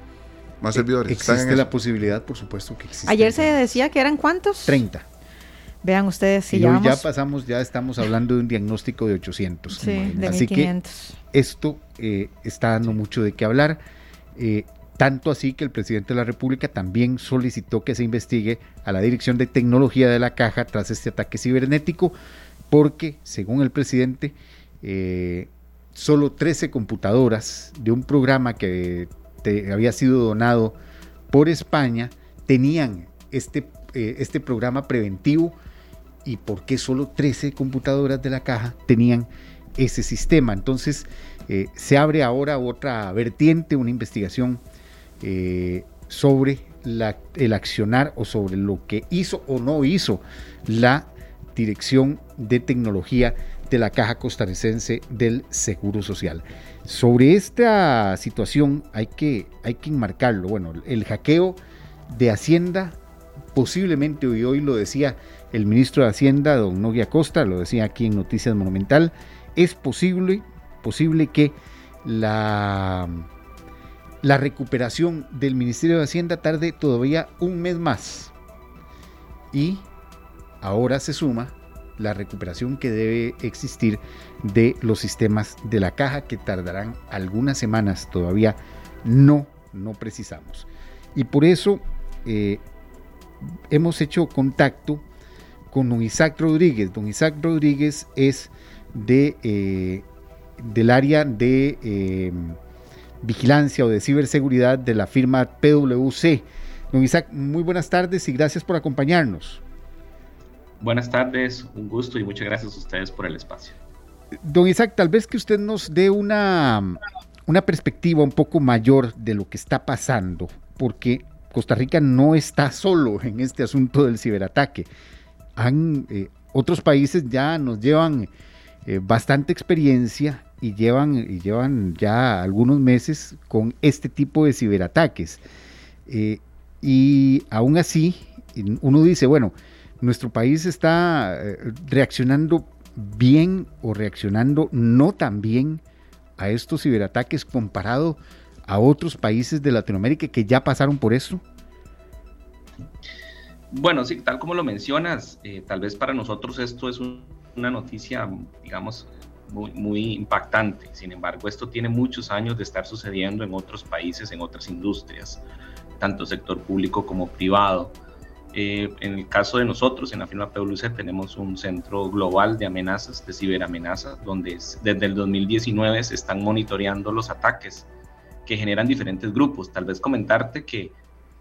más eh, servidores. Existe la posibilidad, por supuesto que existe. Ayer se decía que eran cuántos? 30. Vean ustedes si y ya, ya pasamos, ya estamos hablando de un diagnóstico de 800. Sí, de así que esto eh, está dando mucho de qué hablar. Eh, tanto así que el presidente de la República también solicitó que se investigue a la Dirección de Tecnología de la Caja tras este ataque cibernético, porque, según el presidente, eh, solo 13 computadoras de un programa que había sido donado por España tenían este, este programa preventivo y por qué solo 13 computadoras de la caja tenían ese sistema. Entonces eh, se abre ahora otra vertiente, una investigación eh, sobre el accionar o sobre lo que hizo o no hizo la Dirección de Tecnología de la Caja Costarricense del Seguro Social. Sobre esta situación hay que, hay que enmarcarlo. Bueno, el hackeo de Hacienda posiblemente hoy, hoy lo decía el ministro de Hacienda, don Nogui Acosta, lo decía aquí en Noticias Monumental, es posible, posible que la, la recuperación del Ministerio de Hacienda tarde todavía un mes más. Y ahora se suma la recuperación que debe existir de los sistemas de la caja que tardarán algunas semanas todavía no no precisamos y por eso eh, hemos hecho contacto con don Isaac Rodríguez don Isaac Rodríguez es de eh, del área de eh, vigilancia o de ciberseguridad de la firma PwC. Don Isaac, muy buenas tardes y gracias por acompañarnos. Buenas tardes, un gusto y muchas gracias a ustedes por el espacio. Don Isaac, tal vez que usted nos dé una, una perspectiva un poco mayor de lo que está pasando, porque Costa Rica no está solo en este asunto del ciberataque. Han, eh, otros países ya nos llevan eh, bastante experiencia y llevan, y llevan ya algunos meses con este tipo de ciberataques. Eh, y aún así, uno dice, bueno, nuestro país está reaccionando bien o reaccionando no tan bien a estos ciberataques comparado a otros países de Latinoamérica que ya pasaron por esto? Bueno, sí, tal como lo mencionas, eh, tal vez para nosotros esto es una noticia, digamos, muy, muy impactante. Sin embargo, esto tiene muchos años de estar sucediendo en otros países, en otras industrias, tanto sector público como privado. Eh, en el caso de nosotros, en la firma PwC, tenemos un centro global de amenazas, de ciberamenazas, donde desde el 2019 se están monitoreando los ataques que generan diferentes grupos. Tal vez comentarte que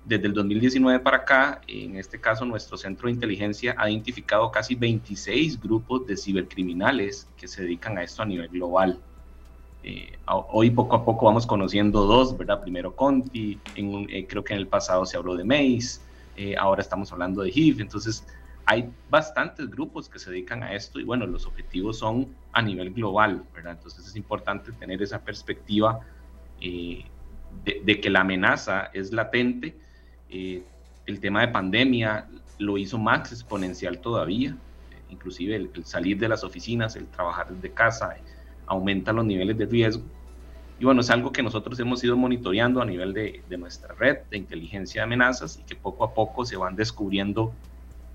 desde el 2019 para acá, en este caso nuestro centro de inteligencia ha identificado casi 26 grupos de cibercriminales que se dedican a esto a nivel global. Eh, hoy poco a poco vamos conociendo dos, ¿verdad? Primero Conti, en eh, creo que en el pasado se habló de Maze, eh, ahora estamos hablando de HIV, entonces hay bastantes grupos que se dedican a esto y bueno, los objetivos son a nivel global, ¿verdad? Entonces es importante tener esa perspectiva de, de que la amenaza es latente, eh, el tema de pandemia lo hizo más exponencial todavía, inclusive el, salir de las oficinas, el trabajar desde casa, aumenta los niveles de riesgo. Y bueno, es algo que nosotros hemos ido monitoreando a nivel de, nuestra red de inteligencia de amenazas y que poco a poco se van descubriendo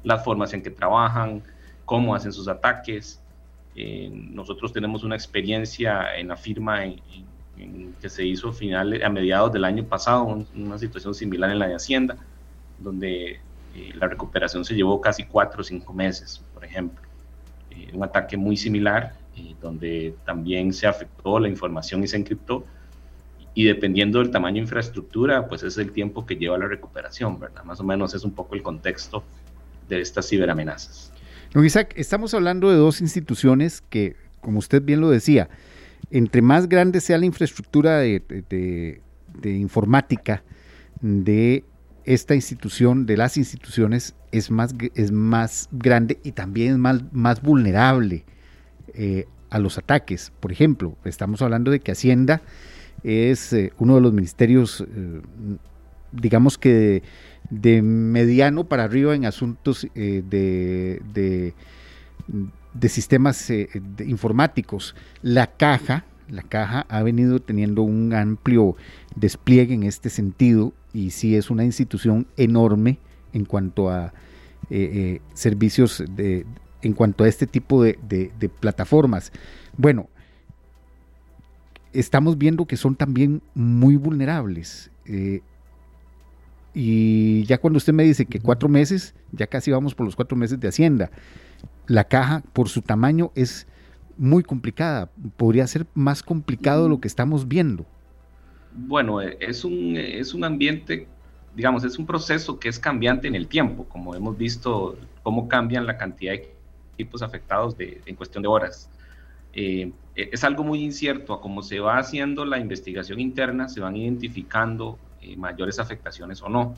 las formas en que trabajan, cómo hacen sus ataques. Eh, nosotros tenemos una experiencia en la firma en, que se hizo final, a mediados del año pasado, una situación similar en la de Hacienda, donde eh, la recuperación se llevó casi cuatro o cinco meses, por ejemplo. Eh, un ataque muy similar, eh, donde también se afectó la información y se encriptó. Y dependiendo del tamaño de infraestructura, pues es el tiempo que lleva la recuperación, ¿verdad? Más o menos es un poco el contexto de estas ciberamenazas. Don Isaac, estamos hablando de dos instituciones que, como usted bien lo decía, entre más grande sea la infraestructura de, informática de esta institución, de las instituciones, es más, es más grande y también es más, más vulnerable eh, a los ataques. Por ejemplo, estamos hablando de que Hacienda es eh, uno de los ministerios, eh, digamos que de, mediano para arriba en asuntos de de sistemas eh, informáticos. La caja, la caja ha venido teniendo un amplio despliegue en este sentido y sí es una institución enorme en cuanto a eh, eh, servicios de, en cuanto a este tipo de, plataformas. Bueno, estamos viendo que son también muy vulnerables. y ya cuando usted me dice que cuatro meses, ya casi vamos por los cuatro meses de Hacienda la caja por su tamaño es muy complicada. Podría ser más complicado lo que estamos viendo. Bueno, eh, es un, es un ambiente, digamos, es un proceso que es cambiante en el tiempo, como hemos visto cómo cambian la cantidad de equipos afectados en cuestión de horas. Eh, es algo muy incierto, a cómo se va haciendo la investigación interna, se van identificando eh, mayores afectaciones o no.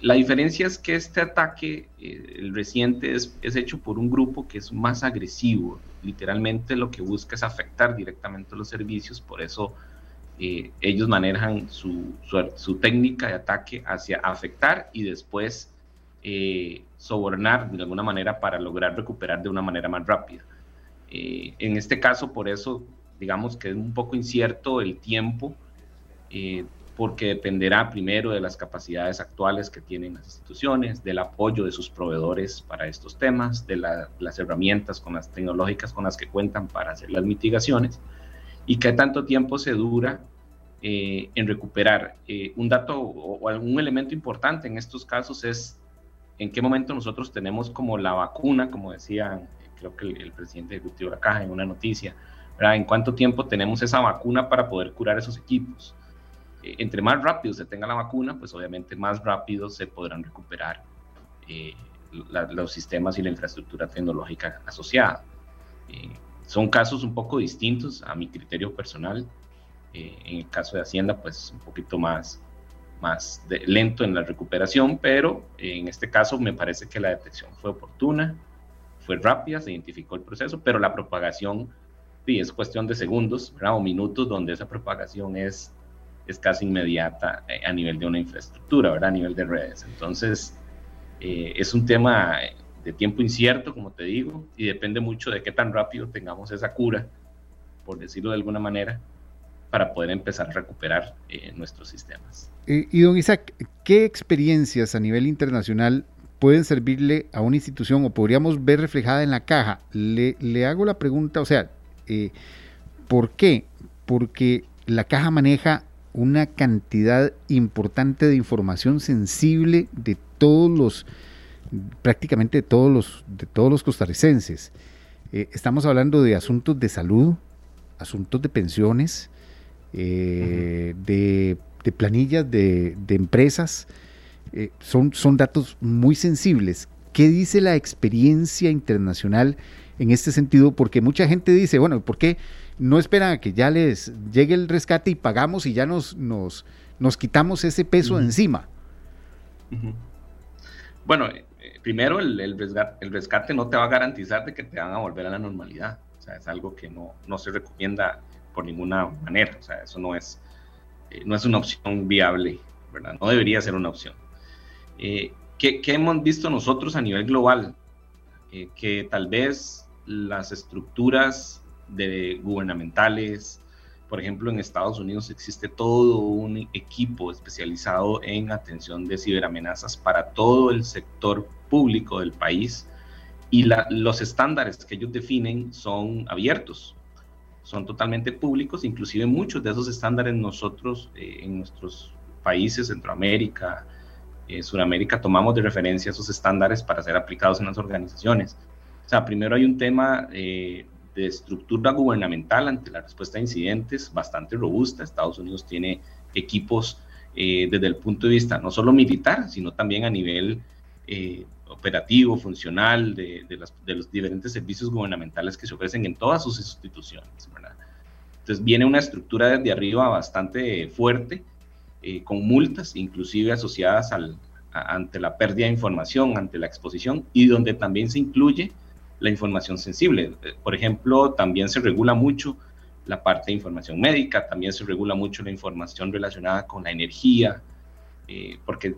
La diferencia es que este ataque, eh, el reciente, es, hecho por un grupo que es más agresivo. Literalmente lo que busca es afectar directamente los servicios, por eso eh, ellos manejan su, su, técnica de ataque hacia afectar y después eh, sobornar de alguna manera para lograr recuperar de una manera más rápida. en este caso, por eso, digamos que es un poco incierto el tiempo porque dependerá primero de las capacidades actuales que tienen las instituciones, del apoyo de sus proveedores para estos temas, de las herramientas con las tecnológicas con las que cuentan para hacer las mitigaciones y qué tanto tiempo se dura eh, en recuperar. Eh, un dato o, algún elemento importante en estos casos es en qué momento nosotros tenemos como la vacuna, como decía creo que el, presidente ejecutivo de la Caja en una noticia, en cuánto tiempo tenemos esa vacuna para poder curar esos equipos. Eh, entre más rápido se tenga la vacuna, pues obviamente más rápido se podrán recuperar eh, los sistemas y la infraestructura tecnológica asociada. Eh, son casos un poco distintos a mi criterio personal. en el caso de Hacienda, pues un poquito más, más lento en la recuperación, pero en este caso me parece que la detección fue oportuna, fue rápida, se identificó el proceso, pero la propagación sí, es cuestión de segundos o minutos donde esa propagación es es casi inmediata eh, a nivel de una infraestructura, ¿verdad? A nivel de redes. Entonces, eh, es un tema de tiempo incierto, como te digo, y depende mucho de qué tan rápido tengamos esa cura, por decirlo de alguna manera, para poder empezar a recuperar eh, nuestros sistemas. y don Isaac, ¿qué experiencias a nivel internacional pueden servirle a una institución o podríamos ver reflejada en la caja? Le, le hago la pregunta, o sea, ¿por qué? Porque la caja maneja una cantidad importante de información sensible de todos los, prácticamente de todos los, de todos los costarricenses. Eh, estamos hablando de asuntos de salud, asuntos de pensiones, eh, de, planillas de, empresas. Eh, son, son datos muy sensibles. ¿Qué dice la experiencia internacional en este sentido? Porque mucha gente dice, bueno, ¿por qué? No esperan a que ya les llegue el rescate y pagamos y ya nos, nos, nos quitamos ese peso encima. Bueno, eh, primero el, rescate, no te va a garantizar de que te van a volver a la normalidad. O sea, es algo que no, no se recomienda por ninguna manera. O sea, eso no es, eh, no es una opción viable, ¿verdad? No debería ser una opción. Eh, ¿qué, ¿qué, hemos visto nosotros a nivel global? que tal vez las estructuras de gubernamentales. Por ejemplo, en Estados Unidos existe todo un equipo especializado en atención de ciberamenazas para todo el sector público del país y los estándares que ellos definen son abiertos, son totalmente públicos, inclusive muchos de esos estándares nosotros eh, en nuestros países, Centroamérica, eh, Sudamérica, tomamos de referencia esos estándares para ser aplicados en las organizaciones. O sea, primero hay un tema eh, de estructura gubernamental ante la respuesta a incidentes bastante robusta. Estados Unidos tiene equipos eh, desde el punto de vista no solo militar, sino también a nivel eh, operativo, funcional, de, de, los diferentes servicios gubernamentales que se ofrecen en todas sus instituciones. Entonces viene una estructura desde arriba bastante fuerte, eh, con multas inclusive asociadas al, ante la pérdida de información, ante la exposición, y donde también se incluye la información sensible. Eh, por ejemplo, también se regula mucho la parte de información médica, también se regula mucho la información relacionada con la energía, eh, porque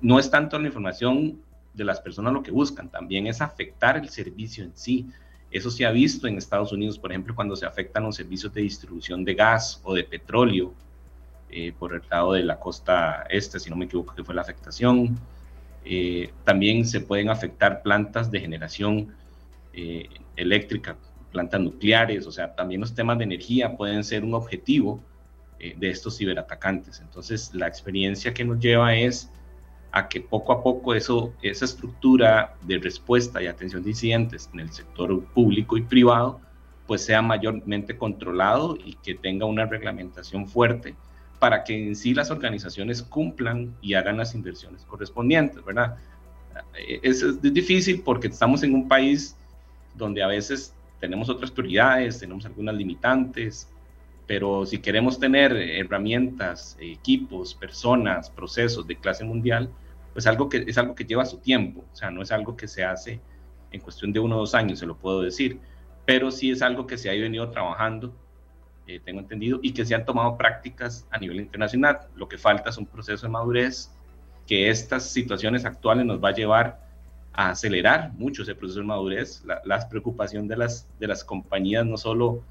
no es tanto la información de las personas lo que buscan, también es afectar el servicio en sí. Eso se ha visto en Estados Unidos, por ejemplo, cuando se afectan los servicios de distribución de gas o de petróleo eh, por el lado de la costa este, si no me equivoco, que fue la afectación. también se pueden afectar plantas de generación eh, eléctrica, plantas nucleares, o sea, también los temas de energía pueden ser un objetivo eh, de estos ciberatacantes. Entonces, la experiencia que nos lleva es a que poco a poco eso, esa estructura de respuesta y atención de incidentes en el sector público y privado, pues sea mayormente controlado y que tenga una reglamentación fuerte para que en sí las organizaciones cumplan y hagan las inversiones correspondientes, ¿verdad? Eh, es, es difícil porque estamos en un país donde a veces tenemos otras prioridades, tenemos algunas limitantes, pero si queremos tener herramientas, equipos, personas, procesos de clase mundial, pues algo que, es algo que lleva su tiempo, o sea, no es algo que se hace en cuestión de uno o dos años, se lo puedo decir, pero sí es algo que se ha venido trabajando, eh, tengo entendido, y que se han tomado prácticas a nivel internacional. Lo que falta es un proceso de madurez que estas situaciones actuales nos va a llevar a acelerar mucho ese proceso de madurez, la, la preocupación de las, de las compañías, no solo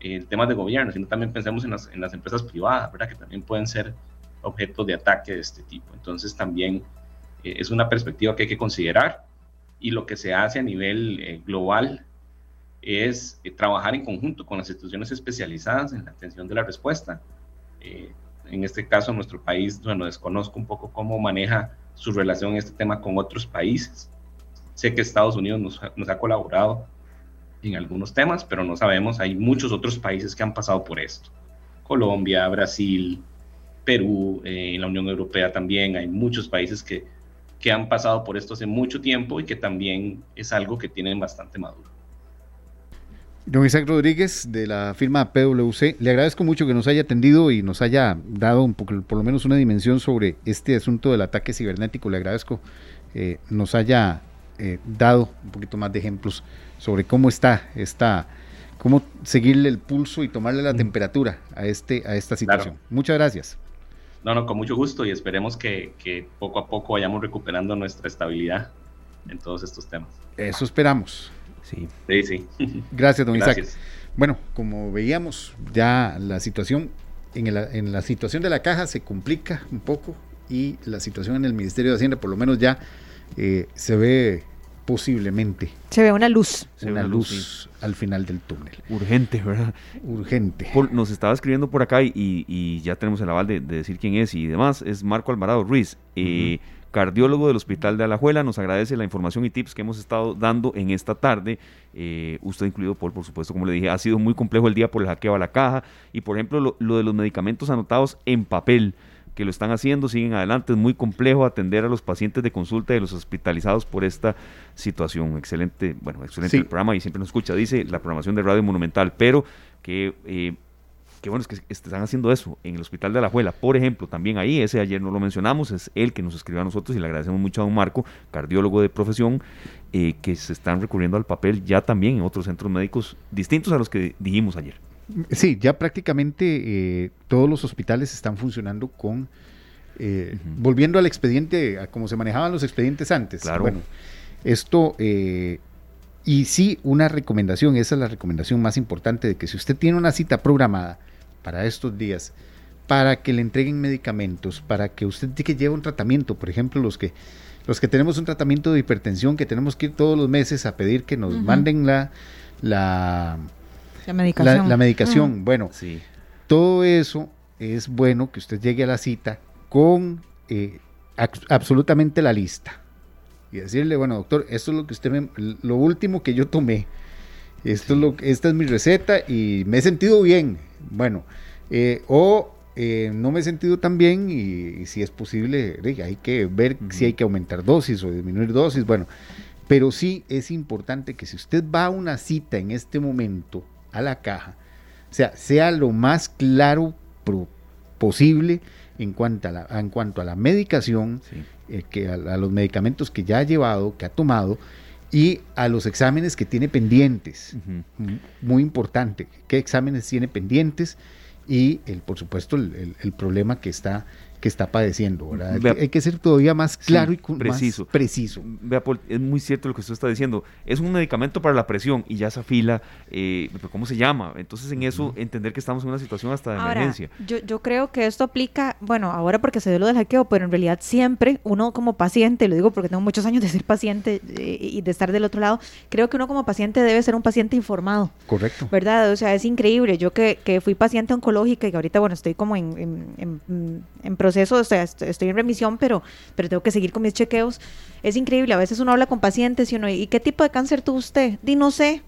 en temas de gobierno, sino también pensemos en las, en las empresas privadas, ¿verdad? que también pueden ser objeto de ataque de este tipo. Entonces también eh, es una perspectiva que hay que considerar y lo que se hace a nivel eh, global es eh, trabajar en conjunto con las instituciones especializadas en la atención de la respuesta. en este caso, nuestro país, bueno, desconozco un poco cómo maneja su relación este tema con otros países. Sé que Estados Unidos nos, ha colaborado en algunos temas, pero no sabemos, hay muchos otros países que han pasado por esto. Colombia, Brasil, Perú, eh, en la Unión Europea también hay muchos países que, que han pasado por esto hace mucho tiempo y que también es algo que tienen bastante maduro. Don Isaac Rodríguez de la firma PwC, le agradezco mucho que nos haya atendido y nos haya dado un poco, por lo menos una dimensión sobre este asunto del ataque cibernético. Le agradezco eh, nos haya eh, dado un poquito más de ejemplos sobre cómo está esta cómo seguirle el pulso y tomarle la temperatura a, este, a esta situación. Muchas gracias. No, no, con mucho gusto y esperemos que, poco a poco vayamos recuperando nuestra estabilidad en todos estos temas. Eso esperamos. Sí, sí. sí. Gracias, don Isaac. Bueno, como veíamos, ya la situación en, en la situación de la caja se complica un poco y la situación en el Ministerio de Hacienda, por lo menos ya eh, se ve posiblemente. Se ve una luz. una, luz, al final del túnel. Urgente, ¿verdad? Urgente. nos estaba escribiendo por acá y, ya tenemos el aval de, decir quién es y demás. Es Marco Alvarado Ruiz, eh, cardiólogo del Hospital de Alajuela. Nos agradece la información y tips que hemos estado dando en esta tarde. Eh, usted incluido, Paul, por supuesto, como le dije, ha sido muy complejo el día por el hackeo a la caja y, por ejemplo, lo de los medicamentos anotados en papel que lo están haciendo, siguen adelante. Es muy complejo atender a los pacientes de consulta y los hospitalizados por esta situación. Excelente, bueno, excelente el programa y siempre nos escucha, dice la programación de Radio Monumental, pero que... Eh, bueno, es que están haciendo eso en el Hospital de la Juela, por ejemplo, también ahí, ese ayer no lo mencionamos, es él que nos escribió a nosotros y le agradecemos mucho a don Marco, cardiólogo de profesión, eh, que se están recurriendo al papel ya también en otros centros médicos distintos a los que dijimos ayer. Sí, ya prácticamente eh, todos los hospitales están funcionando con, eh, volviendo al expediente, a cómo se manejaban los expedientes antes. Claro. Bueno, esto, eh, y sí, una recomendación, esa es la recomendación más importante, de que si usted tiene una cita programada para estos días, para que le entreguen medicamentos, para que usted que lleve un tratamiento, por ejemplo, los que los que tenemos un tratamiento de hipertensión que tenemos que ir todos los meses a pedir que nos manden la, la la medicación. La, medicación, bueno, sí. todo eso es bueno que usted llegue a la cita con eh, absolutamente la lista y decirle, bueno, doctor, esto es lo que usted me, lo último que yo tomé, esto es lo, esta es mi receta y me he sentido bien, bueno, eh, o eh, no me he sentido tan bien y, si es posible, hay que ver si hay que aumentar dosis o disminuir dosis, bueno, pero sí es importante que si usted va a una cita en este momento, a la caja, o sea, sea lo más claro posible en cuanto a la, en cuanto a la medicación, eh, que a, los medicamentos que ya ha llevado, que ha tomado, y a los exámenes que tiene pendientes. Muy importante, qué exámenes tiene pendientes y, el, por supuesto, el problema que está que está padeciendo. hay que ser todavía más claro y preciso. Más preciso. Vea, Paul, es muy cierto lo que usted está diciendo. Es un medicamento para la presión y ya esa fila, eh, ¿cómo se llama? Entonces, en eso, entender que estamos en una situación hasta de emergencia. Yo, yo creo que esto aplica, bueno, ahora porque se dio lo del hackeo, pero en realidad siempre uno como paciente, lo digo porque tengo muchos años de ser paciente eh, y de estar del otro lado, creo que uno como paciente debe ser un paciente informado. Correcto. ¿Verdad? O sea, es increíble. Yo que, que fui paciente oncológica y que ahorita, bueno, estoy como en, en, en, en proceso, o sea, estoy en remisión, pero, pero tengo que seguir con mis chequeos. Es increíble, a veces uno habla con pacientes y uno, ¿y qué tipo de cáncer tuvo usted? Di, no sé.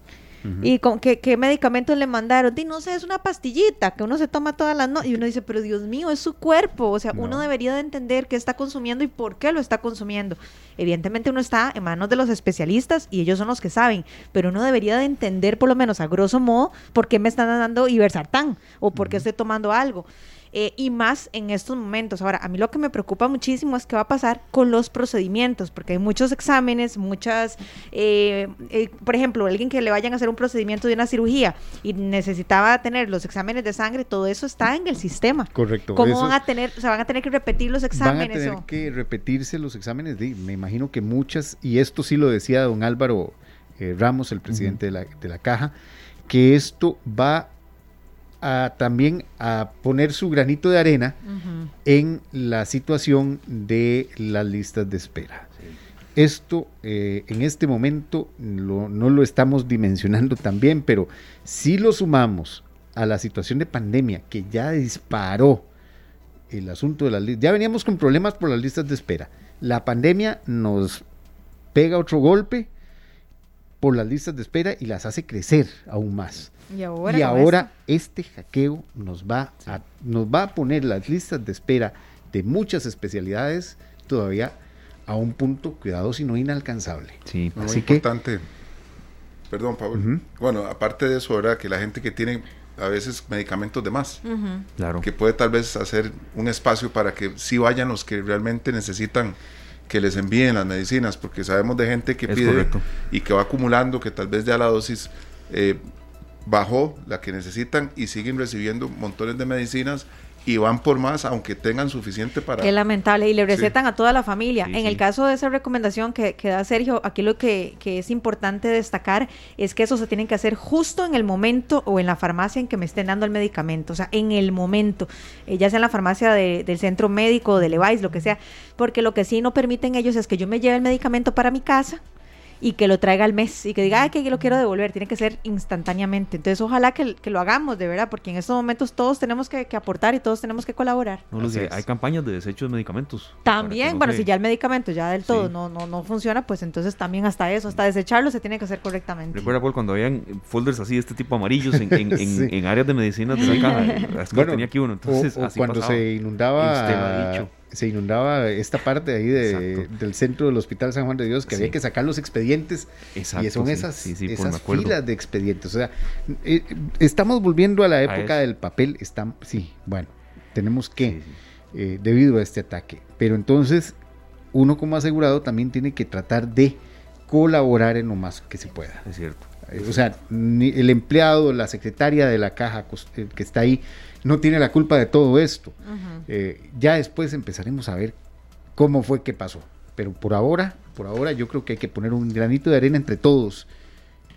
¿Y con qué, qué, medicamentos le mandaron? Di, no sé, es una pastillita que uno se toma todas las noches. Y uno dice, pero Dios mío, es su cuerpo. O sea, uno debería de entender qué está consumiendo y por qué lo está consumiendo. Evidentemente uno está en manos de los especialistas y ellos son los que saben, pero uno debería de entender por lo menos a grosso modo por qué me están dando Ibersartán o por qué estoy tomando algo. Eh, y más en estos momentos. Ahora, a mí lo que me preocupa muchísimo es qué va a pasar con los procedimientos, porque hay muchos exámenes, muchas, eh, eh, por ejemplo, alguien que le vayan a hacer un procedimiento de una cirugía y necesitaba tener los exámenes de sangre, todo eso está en el sistema. Correcto. ¿Cómo van a tener, o sea, van a tener que repetir los exámenes? Van a tener que repetirse los exámenes, me imagino que muchas, y esto sí lo decía don Álvaro Ramos, el presidente de, la, de la caja, que esto va a, también a poner su granito de arena en la situación de las listas de espera. Esto eh, en este momento no lo estamos dimensionando tan bien, pero si lo sumamos a la situación de pandemia que ya disparó el asunto de las listas, ya veníamos con problemas por las listas de espera. La pandemia nos pega otro golpe por las listas de espera y las hace crecer aún más. Y ahora, este hackeo nos va, a, nos va a poner las listas de espera de muchas especialidades todavía a un punto, cuidado si no inalcanzable. Sí, Así importante. Perdón, Pablo. Bueno, aparte de eso, ¿verdad? Que la gente que tiene a veces medicamentos de más, claro. que puede tal vez hacer un espacio para que sí vayan los que realmente necesitan que les envíen las medicinas, porque sabemos de gente que pide y que va acumulando, que tal vez ya la dosis eh, bajó, la que necesitan, y siguen recibiendo montones de medicinas y van por más aunque tengan suficiente para... Qué lamentable, y le recetan a toda la familia. en el caso de esa recomendación que, que da Sergio, aquí lo que, que, es importante destacar es que eso se tiene que hacer justo en el momento o en la farmacia en que me estén dando el medicamento, o sea, en el momento, eh, ya sea en la farmacia del centro médico, de Levi's, lo que sea, porque lo que sí no permiten ellos es que yo me lleve el medicamento para mi casa, y que lo traiga al mes y que diga, ay, que lo quiero devolver, tiene que ser instantáneamente. Entonces, ojalá que, lo hagamos, de verdad, porque en estos momentos todos tenemos que, aportar y todos tenemos que colaborar. No, hay campañas de desecho de medicamentos. También, bueno, si ya el medicamento ya del todo no, no, no funciona, pues entonces también hasta eso, hasta desecharlo se tiene que hacer correctamente. Recuerda, Paul, cuando habían folders así de este tipo amarillos en, en, áreas de medicina de la caja, bueno, tenía aquí uno, entonces cuando se inundaba... Dicho se inundaba esta parte ahí de, del centro del Hospital San Juan de Dios, que había que sacar los expedientes. y son esas, esas filas de expedientes. O sea, eh, estamos volviendo a la época del papel. Sí, bueno, tenemos que, eh, debido a este ataque. Pero entonces, uno como asegurado también tiene que tratar de colaborar en lo más que se pueda. Es cierto. Eh, o sea, el empleado, la secretaria de la caja que está ahí, no tiene la culpa de todo esto. Eh, ya después empezaremos a ver cómo fue que pasó. Pero por ahora, por ahora yo creo que hay que poner un granito de arena entre todos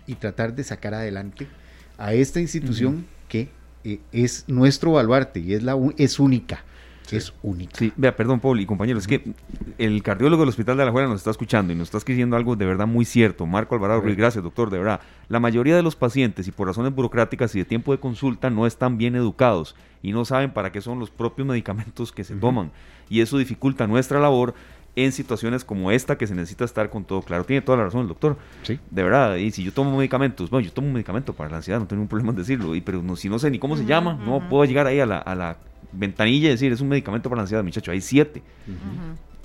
y tratar de sacar adelante a esta institución que eh, es nuestro baluarte y es, la, es única es única. Sí, vea, perdón, Paul y compañeros, es que el cardiólogo del Hospital de la Juela nos está escuchando y nos está diciendo algo de verdad muy cierto. Marco Alvarado Ruiz, gracias, doctor, de verdad. La mayoría de los pacientes, y por razones burocráticas y de tiempo de consulta, no están bien educados y no saben para qué son los propios medicamentos que se toman. Y eso dificulta nuestra labor en situaciones como esta que se necesita estar con todo claro. Tiene toda la razón el doctor. Sí. De verdad. Y si yo tomo medicamentos, bueno, yo tomo un medicamento para la ansiedad, no tengo ningún problema en decirlo, y, pero no, si no sé ni cómo se llama, no puedo llegar ahí a la, a la ventanilla y decir, es un medicamento para la ansiedad, muchacho, hay siete.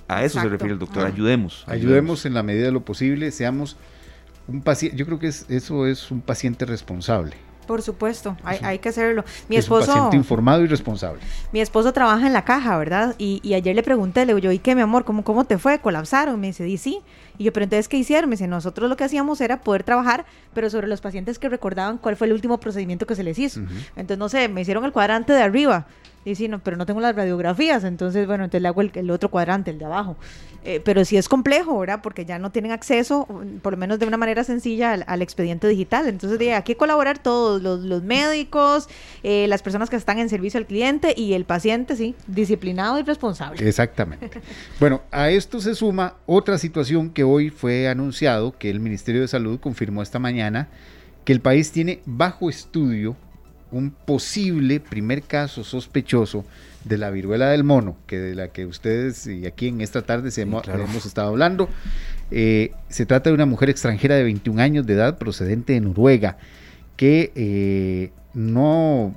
A eso se refiere el doctor, ayudemos, ayudemos. en la medida de lo posible, seamos un paciente, yo creo que eso es un paciente responsable. Por supuesto, hay, que hacerlo. Mi esposo. un paciente informado y responsable. Mi esposo trabaja en la caja, ¿verdad? Y, ayer le pregunté, le digo yo, ¿y qué, mi amor? ¿Cómo, cómo te fue? ¿Colapsaron? Me dice, y sí. Y yo, pero entonces, ¿qué hicieron? Me dice, nosotros lo que hacíamos era poder trabajar, pero sobre los pacientes que recordaban cuál fue el último procedimiento que se les hizo. Entonces, no sé, me hicieron el cuadrante de arriba. Y sí, no, pero no tengo las radiografías, entonces, bueno, entonces le hago el, otro cuadrante, el de abajo. Eh, pero sí es complejo, ¿verdad? Porque ya no tienen acceso, por lo menos de una manera sencilla, al, expediente digital. Entonces, hay que colaborar todos, los, médicos, eh, las personas que están en servicio al cliente y el paciente, sí, disciplinado y responsable. Exactamente. bueno, a esto se suma otra situación que hoy fue anunciado, que el Ministerio de Salud confirmó esta mañana, que el país tiene bajo estudio un posible primer caso sospechoso de la viruela del mono, que de la que ustedes y aquí en esta tarde se hemos, estado hablando. Eh, se trata de una mujer extranjera de 21 años de edad procedente de Noruega, que eh, no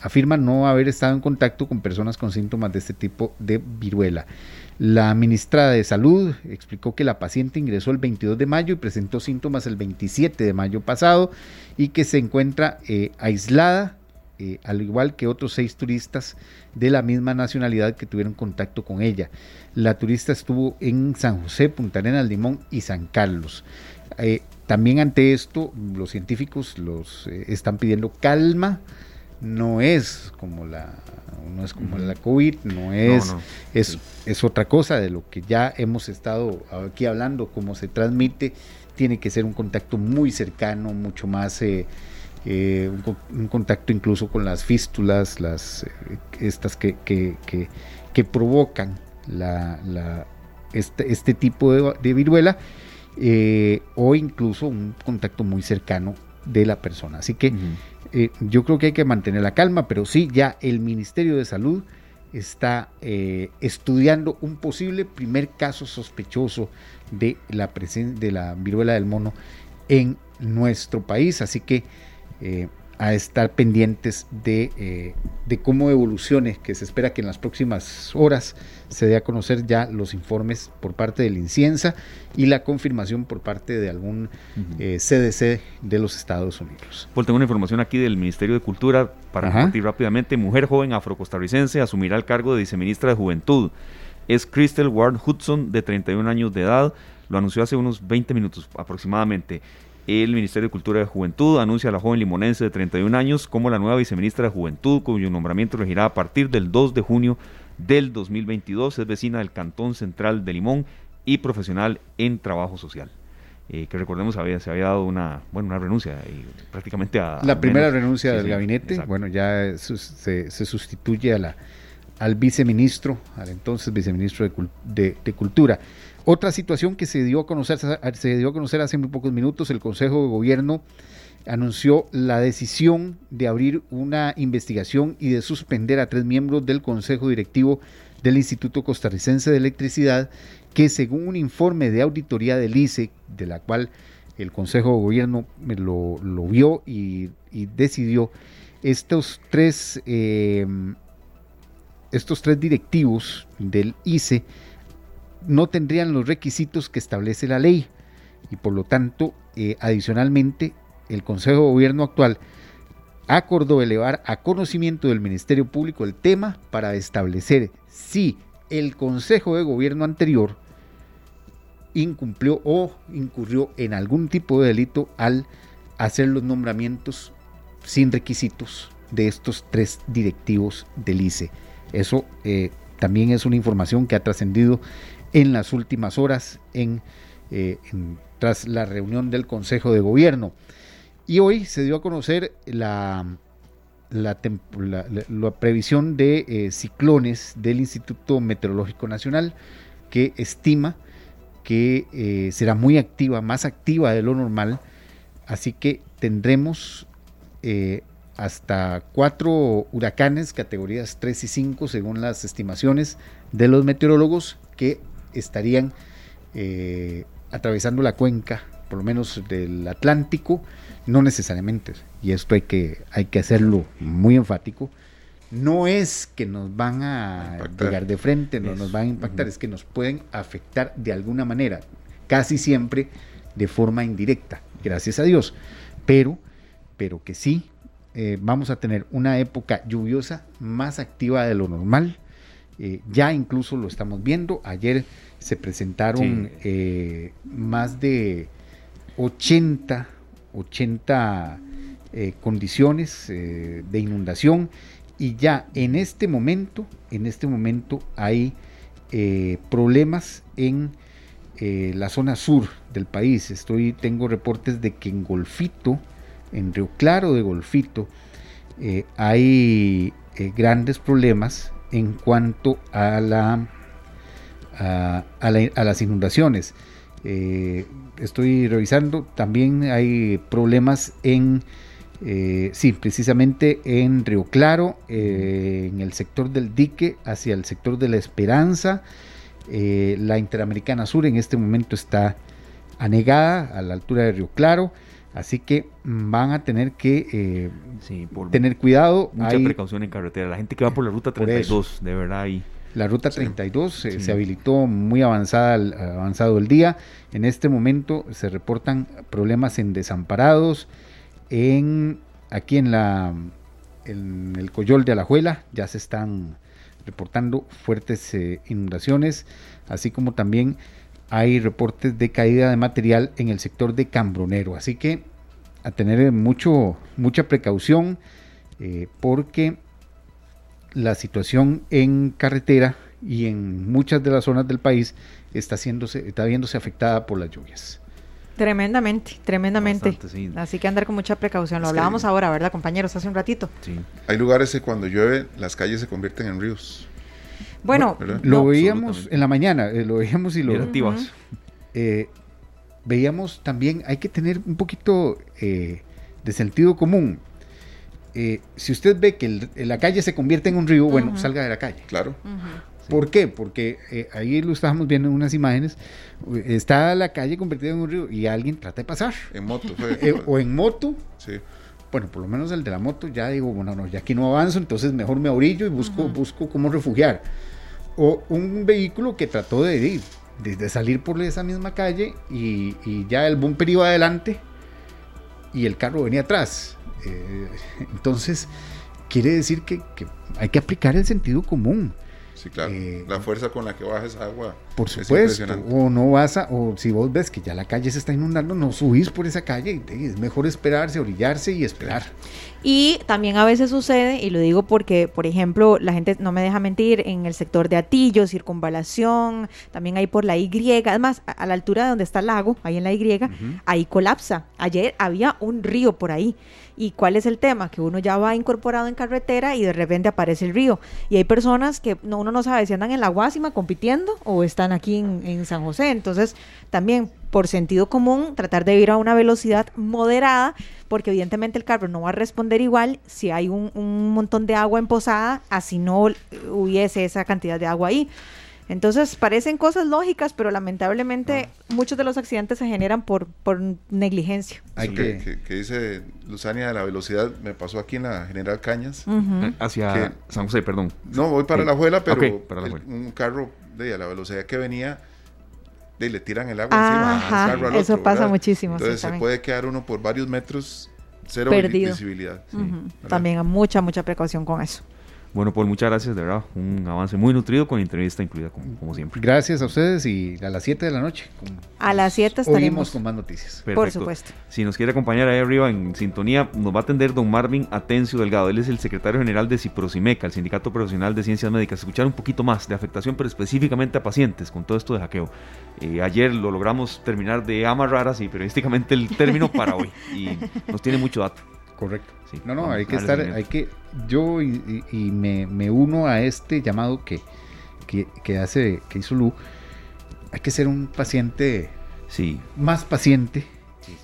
afirma no haber estado en contacto con personas con síntomas de este tipo de viruela. La ministra de Salud explicó que la paciente ingresó el 22 de mayo y presentó síntomas el 27 de mayo pasado y que se encuentra eh, aislada, eh, al igual que otros seis turistas de la misma nacionalidad que tuvieron contacto con ella. La turista estuvo en San José, Punta Arenas, Limón y San Carlos. Eh, también ante esto, los científicos los están pidiendo calma no es como la no es como la COVID, no es, es, es otra cosa de lo que ya hemos estado aquí hablando, cómo se transmite, tiene que ser un contacto muy cercano, mucho más eh, eh, un, contacto incluso con las fístulas, las, estas que, que, que, provocan la, este, este, tipo de, viruela, o incluso un contacto muy cercano de la persona. Así que yo creo que hay que mantener la calma, pero sí, ya el Ministerio de Salud está eh, estudiando un posible primer caso sospechoso de la, de la viruela del mono en nuestro país. Así que eh, a estar pendientes de, eh, de, cómo evolucione, que se espera que en las próximas horas se dé a conocer ya los informes por parte del Inciensa y la confirmación por parte de algún CDC eh, de los Estados Unidos. Pues tengo una información aquí del Ministerio de Cultura para compartir rápidamente. Mujer joven afrocostarricense asumirá el cargo de viceministra de Juventud. Es Crystal Ward Hudson, de 31 años de edad. Lo anunció hace unos 20 minutos aproximadamente. El Ministerio de Cultura y Juventud anuncia a la joven limonense de 31 años como la nueva viceministra de Juventud, cuyo nombramiento regirá a partir del 2 de junio del 2022. Es vecina del Cantón Central de Limón y profesional en trabajo social. Eh, que recordemos había, se había dado una, bueno, una renuncia y prácticamente a... La primera renuncia del gabinete, bueno, ya se, se, sustituye a la, al viceministro, al entonces viceministro de, de Cultura. Otra situación que se dio a conocer, se dio a conocer hace muy pocos minutos, el Consejo de Gobierno anunció la decisión de abrir una investigación y de suspender a tres miembros del Consejo Directivo del Instituto Costarricense de Electricidad, que según un informe de auditoría del ICE, de la cual el Consejo de Gobierno lo, vio y, decidió, estos tres, eh, estos tres directivos del ICE no tendrían los requisitos que establece la ley y por lo tanto, eh, adicionalmente, el Consejo de Gobierno actual acordó elevar a conocimiento del Ministerio Público el tema para establecer si el Consejo de Gobierno anterior incumplió o incurrió en algún tipo de delito al hacer los nombramientos sin requisitos de estos tres directivos del ICE. Eso eh, también es una información que ha trascendido en las últimas horas eh, en, tras la reunión del Consejo de Gobierno. Y hoy se dio a conocer la, la, previsión de eh, ciclones del Instituto Meteorológico Nacional, que estima que eh, será muy activa, más activa de lo normal, así que tendremos hasta cuatro huracanes, categorías 3 y 5, según las estimaciones de los meteorólogos, que estarían eh, atravesando la cuenca, por lo menos del Atlántico, no necesariamente, y esto hay que, hay que hacerlo muy enfático, no es que nos van a llegar de frente, no nos van a impactar, es que nos pueden afectar de alguna manera, casi siempre de forma indirecta, gracias a Dios, pero, pero que sí eh, vamos a tener una época lluviosa más activa de lo normal, eh, ya incluso lo estamos viendo. Ayer se presentaron eh, más de 80, 80 eh, condiciones de inundación y ya en este momento, en este momento hay problemas en la zona sur del país. Estoy, tengo reportes de que en Golfito, en Río Claro de Golfito, hay grandes problemas en cuanto a, la, a, las inundaciones. Eh, estoy revisando, también hay problemas en, eh, sí, precisamente en Río Claro, eh, en el sector del dique hacia el sector de la Esperanza. la Interamericana Sur en este momento está anegada a la altura de Río Claro. Así que van a tener que eh, tener cuidado. Mucha precaución en carretera. La gente que va por la ruta 32, de verdad ahí. La ruta 32 eh, se habilitó muy avanzada, avanzado el día. En este momento se reportan problemas en desamparados, en aquí en la en el Coyol de Alajuela ya se están reportando fuertes eh, inundaciones, así como también hay reportes de caída de material en el sector de Cambronero. Así que a tener mucho, mucha precaución eh, porque la situación en carretera y en muchas de las zonas del país está, haciéndose, está viéndose afectada por las lluvias. Tremendamente, tremendamente. Así que andar con mucha precaución. Lo hablábamos ahora, ¿verdad, compañeros? Hace un ratito. Sí. Hay lugares que cuando llueve las calles se convierten en ríos. Bueno, lo veíamos en la mañana, eh, lo veíamos y lo... Eh, veíamos también, hay que tener un poquito eh, de sentido común. si usted ve que la calle se convierte en un río, bueno, salga de la calle. Claro. ¿Por qué? Porque eh, ahí lo estábamos viendo en unas imágenes, está la calle convertida en un río y alguien trata de pasar. En moto. Eh, o en moto. Sí. Bueno, por lo menos el de la moto ya digo, bueno, no, ya aquí no avanzo, entonces mejor me orillo y busco, busco cómo refugiar. O un vehículo que trató de ir, de, salir por esa misma calle y, ya el bumper iba adelante y el carro venía atrás. Eh, entonces, quiere decir que, que hay que aplicar el sentido común. Sí, claro. Eh, la fuerza con la que baja esa agua. Por supuesto. O no vas a, o si vos ves que ya la calle se está inundando, no subís por esa calle. Es mejor esperarse, orillarse y esperar. Y también a veces sucede, y lo digo porque, por ejemplo, la gente no me deja mentir, en el sector de Atillo, circunvalación, también ahí por la Y, además, a, la altura de donde está el lago, ahí en la Y, ahí colapsa. Ayer había un río por ahí. ¿Y cuál es el tema? Que uno ya va incorporado en carretera y de repente aparece el río. Y hay personas que no, uno no sabe si andan en la Guásima compitiendo o están aquí en, San José. Entonces, también por sentido común, tratar de ir a una velocidad moderada, porque evidentemente el carro no va a responder igual si hay un, un montón de agua en posada, así no hubiese esa cantidad de agua ahí. Entonces parecen cosas lógicas, pero lamentablemente muchos de los accidentes se generan por, por negligencia. Hay que, que, dice Luzania de la velocidad, me pasó aquí en la General Cañas. Hacia San José, perdón. No, voy para la Juela, pero un carro de a la velocidad que venía de, le tiran el agua encima al Eso pasa muchísimo. Entonces se puede quedar uno por varios metros cero visibilidad. También mucha, mucha precaución con eso. Bueno, Paul, muchas gracias, de verdad. Un avance muy nutrido con entrevista incluida, como, siempre. Gracias a ustedes y a las 7 de la noche. a las 7 estaremos. con más noticias. Por supuesto. Si nos quiere acompañar ahí arriba en sintonía, nos va a atender don Marvin Atencio Delgado. Él es el secretario general de Ciprosimeca, el Sindicato Profesional de Ciencias Médicas. Escuchar un poquito más de afectación, pero específicamente a pacientes con todo esto de hackeo. Eh, ayer lo logramos terminar de amarrar así periodísticamente el término para hoy. Y nos tiene mucho dato. Correcto. no, no, hay que estar, hay que, yo y, me, uno a este llamado que, que, hace, que hizo Lu, hay que ser un paciente sí. más paciente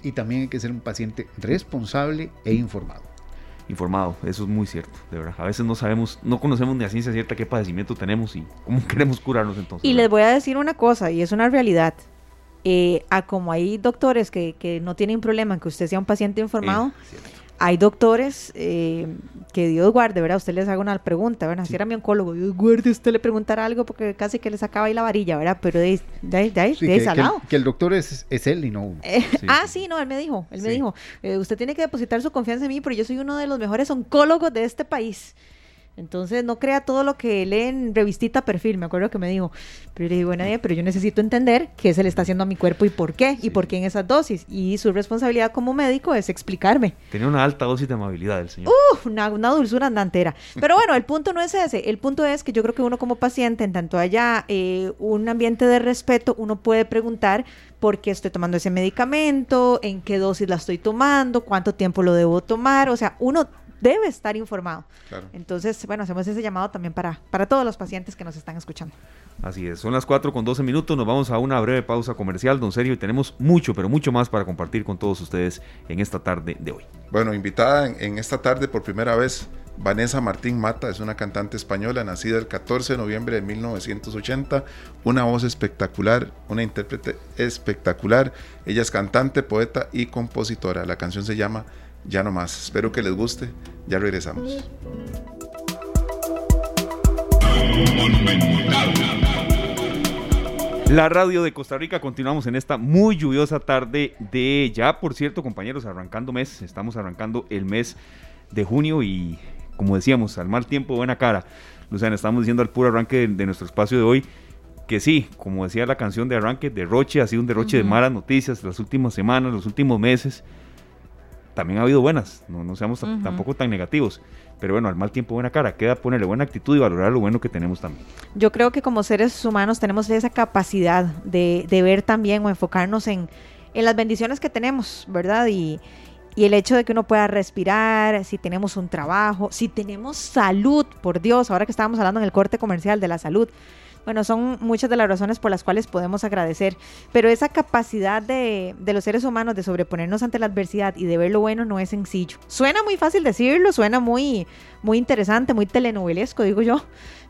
y también hay que ser un paciente responsable e informado. Informado, eso es muy cierto, de verdad. A veces no sabemos, no conocemos ni a ciencia cierta qué padecimiento tenemos y cómo queremos curarnos entonces. Y les voy a decir una cosa, y es una realidad. Eh, a como hay doctores que, que, no tienen problema en que usted sea un paciente informado, hay doctores eh, que Dios guarde, ¿verdad? Usted les haga una pregunta, ¿verdad? Si era mi oncólogo, Dios guarde, usted le preguntara algo porque casi que le sacaba ahí la varilla, ¿verdad? Pero de, de, de, ahí, que, salado. Que, el, doctor es, es él y no uno. Eh, ah, sí, no, él me dijo, él me dijo, eh, usted tiene que depositar su confianza en mí, pero yo soy uno de los mejores oncólogos de este país. Entonces no crea todo lo que lee en revistita perfil, me acuerdo que me dijo. Pero le digo, bueno, pero yo necesito entender qué se le está haciendo a mi cuerpo y por qué, y por qué en esas dosis. Y su responsabilidad como médico es explicarme. Tenía una alta dosis de amabilidad el señor. Uh, una, dulzura andantera. Pero bueno, el punto no es ese. El punto es que yo creo que uno como paciente, en tanto haya eh, un ambiente de respeto, uno puede preguntar por qué estoy tomando ese medicamento, en qué dosis la estoy tomando, cuánto tiempo lo debo tomar. O sea, uno debe estar informado. Entonces, bueno, hacemos ese llamado también para, para todos los pacientes que nos están escuchando. Así es, son las 4 con 12 minutos, nos vamos a una breve pausa comercial, don Sergio, y tenemos mucho, pero mucho más para compartir con todos ustedes en esta tarde de hoy. Bueno, invitada en, esta tarde por primera vez Vanessa Martín Mata es una cantante española nacida el 14 de noviembre de 1980, una voz espectacular, una intérprete espectacular. Ella es cantante, poeta y compositora. La canción se llama Ya no más. Espero que les guste. Ya regresamos. La radio de Costa Rica, continuamos en esta muy lluviosa tarde de ya, por cierto, compañeros, arrancando mes, estamos arrancando el mes de junio y como decíamos, al mal tiempo, buena cara. Luciana, estamos diciendo al puro arranque de, nuestro espacio de hoy que sí, como decía la canción de arranque, derroche, ha sido un derroche de malas noticias las últimas semanas, los últimos meses también ha habido buenas, no, no seamos tampoco tan negativos. Pero bueno, al mal tiempo buena cara, queda ponerle buena actitud y valorar lo bueno que tenemos también. Yo creo que como seres humanos tenemos esa capacidad de, ver también o enfocarnos en, en las bendiciones que tenemos, ¿verdad? Y, y el hecho de que uno pueda respirar, si tenemos un trabajo, si tenemos salud, por Dios, ahora que estábamos hablando en el corte comercial de la salud. Bueno, son muchas de las razones por las cuales podemos agradecer, pero esa capacidad de, de, los seres humanos de sobreponernos ante la adversidad y de ver lo bueno no es sencillo. Suena muy fácil decirlo, suena muy, muy interesante, muy telenovelesco, digo yo,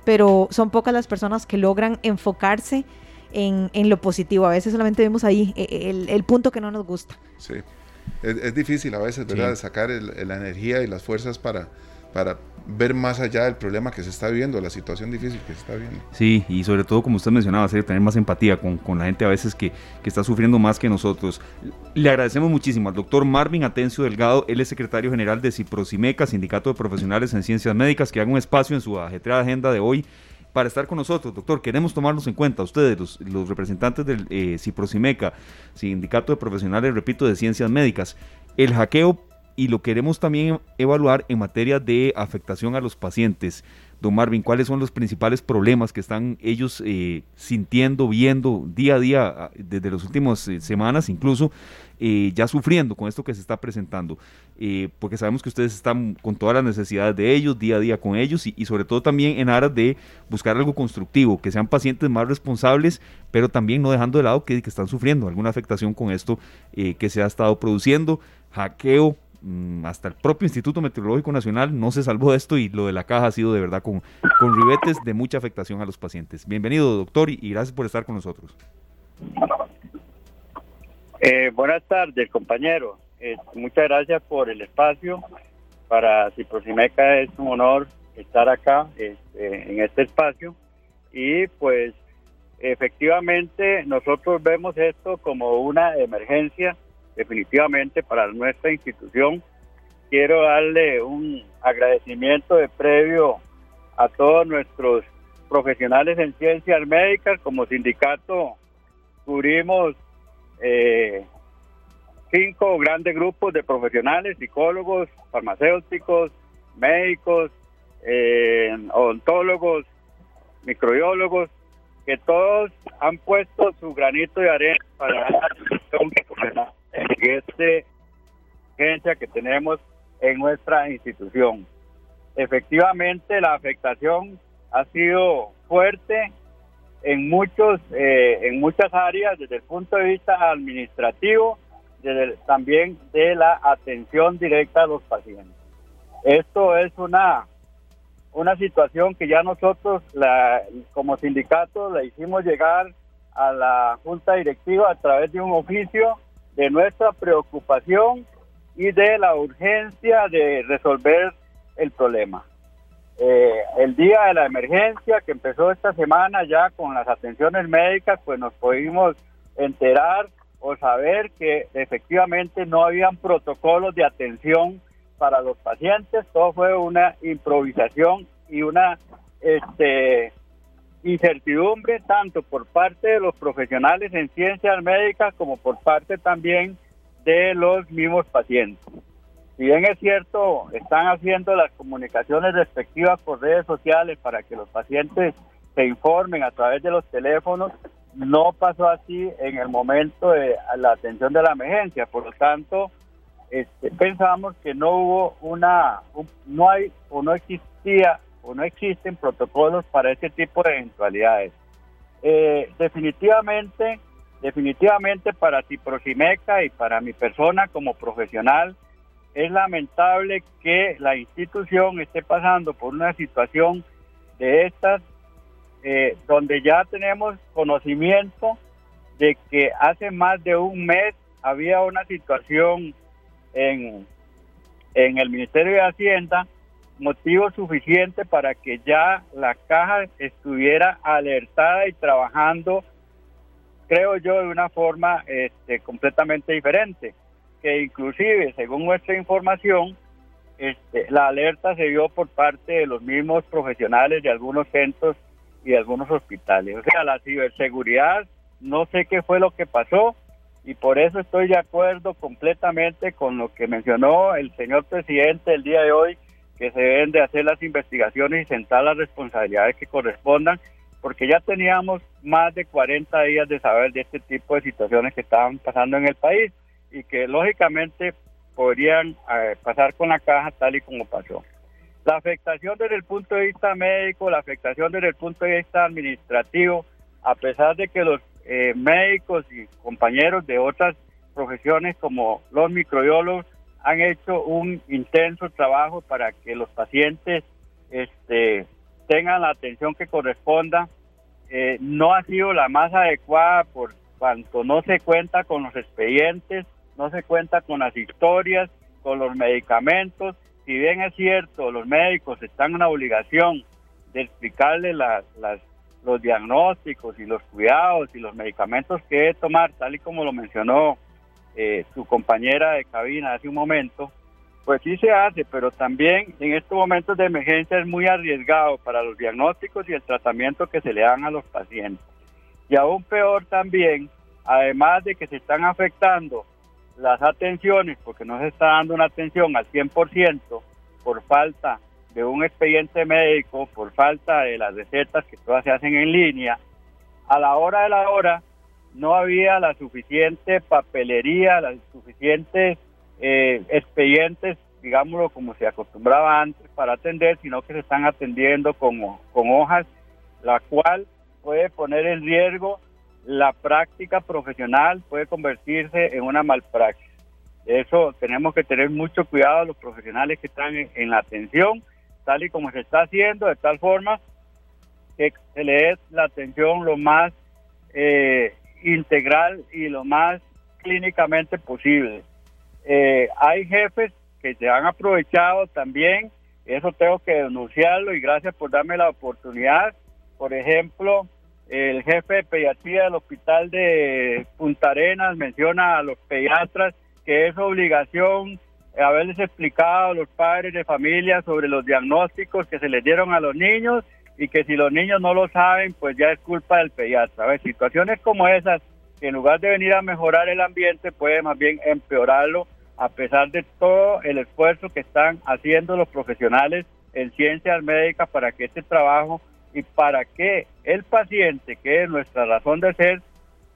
pero son pocas las personas que logran enfocarse en, en lo positivo. A veces solamente vemos ahí eh, el, el punto que no nos gusta. Sí es, difícil a veces, ¿verdad? Sacar la energía y las fuerzas para, para ver más allá del problema que se está viviendo, la situación difícil que se está viviendo. Sí, y sobre todo, como usted mencionaba, tener más empatía con, con la gente a veces que, que, está sufriendo más que nosotros. Le agradecemos muchísimo al doctor Marvin Atencio Delgado, él es secretario general de Ciprosimeca, Sindicato de Profesionales en Ciencias Médicas, que haga un espacio en su ajetreada agenda de hoy para estar con nosotros, doctor. Queremos tomarnos en cuenta, ustedes, los, representantes del eh, Ciprosimeca, Sindicato de Profesionales, repito, de Ciencias Médicas, el hackeo y lo queremos también evaluar en materia de afectación a los pacientes. Don Marvin, ¿cuáles son los principales problemas que están ellos eh, sintiendo, viendo día a día, desde las últimas eh, semanas incluso, eh, ya sufriendo con esto que se está presentando? porque sabemos que ustedes están con todas las necesidades de ellos, día a día con ellos, y, sobre todo también en aras de buscar algo constructivo, que sean pacientes más responsables, pero también no dejando de lado que, están sufriendo alguna afectación con esto que se ha estado produciendo, hackeo, hasta el propio Instituto Meteorológico Nacional no se salvó de esto y lo de la caja ha sido de verdad con, con ribetes de mucha afectación a los pacientes. Bienvenido, doctor, y, gracias por estar con nosotros. Eh, buenas tardes, compañero. Eh, muchas gracias por el espacio. Para Ciprosimeca es un honor estar acá este, en este espacio. Y pues efectivamente nosotros vemos esto como una emergencia definitivamente para nuestra institución. Quiero darle un agradecimiento de previo a todos nuestros profesionales en ciencias médicas. Como sindicato cubrimos eh, cinco grandes grupos de profesionales, psicólogos, farmacéuticos, médicos, eh, odontólogos, microbiólogos, que todos han puesto su granito de arena para la en esta agencia que tenemos en nuestra institución. Efectivamente, la afectación ha sido fuerte en muchos eh, en muchas áreas desde el punto de vista administrativo, también de la atención directa a los pacientes. Esto es una una situación que ya nosotros como sindicato la hicimos llegar a la junta directiva a través de un oficio de nuestra preocupación y de la urgencia de resolver el problema. Eh, el día de la emergencia que empezó esta semana ya con las atenciones médicas, pues nos pudimos enterar o saber que efectivamente no habían protocolos de atención para los pacientes, todo fue una improvisación y una este, incertidumbre tanto por parte de los profesionales en ciencias médicas como por parte también de los mismos pacientes. Si bien es cierto, están haciendo las comunicaciones respectivas por redes sociales para que los pacientes se informen a través de los teléfonos, no pasó así en el momento de la atención de la emergencia. Por lo tanto, este, pensamos que no hubo una, no hay o no existía o no existen protocolos para este tipo de eventualidades. Eh, definitivamente, definitivamente para Ciprosimeca y para mi persona como profesional, es lamentable que la institución esté pasando por una situación de estas, eh, donde ya tenemos conocimiento de que hace más de un mes había una situación en, en el Ministerio de Hacienda motivo suficiente para que ya la caja estuviera alertada y trabajando, creo yo, de una forma este, completamente diferente, que inclusive, según nuestra información, este, la alerta se dio por parte de los mismos profesionales de algunos centros y de algunos hospitales. O sea, la ciberseguridad, no sé qué fue lo que pasó y por eso estoy de acuerdo completamente con lo que mencionó el señor presidente el día de hoy que se deben de hacer las investigaciones y sentar las responsabilidades que correspondan, porque ya teníamos más de 40 días de saber de este tipo de situaciones que estaban pasando en el país y que lógicamente podrían eh, pasar con la caja tal y como pasó. La afectación desde el punto de vista médico, la afectación desde el punto de vista administrativo, a pesar de que los eh, médicos y compañeros de otras profesiones como los microbiólogos han hecho un intenso trabajo para que los pacientes este, tengan la atención que corresponda. Eh, no ha sido la más adecuada por cuanto no se cuenta con los expedientes, no se cuenta con las historias, con los medicamentos. Si bien es cierto, los médicos están en la obligación de explicarle las, los diagnósticos y los cuidados y los medicamentos que tomar, tal y como lo mencionó eh, su compañera de cabina hace un momento, pues sí se hace, pero también en estos momentos de emergencia es muy arriesgado para los diagnósticos y el tratamiento que se le dan a los pacientes. Y aún peor también, además de que se están afectando las atenciones, porque no se está dando una atención al 100% por falta de un expediente médico, por falta de las recetas que todas se hacen en línea, a la hora de la hora no había la suficiente papelería, las suficientes eh, expedientes, digámoslo como se acostumbraba antes, para atender, sino que se están atendiendo con, con hojas, la cual puede poner en riesgo la práctica profesional, puede convertirse en una malpraxis. Eso tenemos que tener mucho cuidado los profesionales que están en, la atención, tal y como se está haciendo, de tal forma que se le dé la atención lo más eh, integral y lo más clínicamente posible. Eh, hay jefes que se han aprovechado también, eso tengo que denunciarlo y gracias por darme la oportunidad. Por ejemplo, el jefe de pediatría del hospital de Punta Arenas menciona a los pediatras que es obligación haberles explicado a los padres de familia sobre los diagnósticos que se les dieron a los niños y que si los niños no lo saben, pues ya es culpa del pediatra. A ver, situaciones como esas, que en lugar de venir a mejorar el ambiente, puede más bien empeorarlo, a pesar de todo el esfuerzo que están haciendo los profesionales en ciencias médicas para que este trabajo y para que el paciente, que es nuestra razón de ser,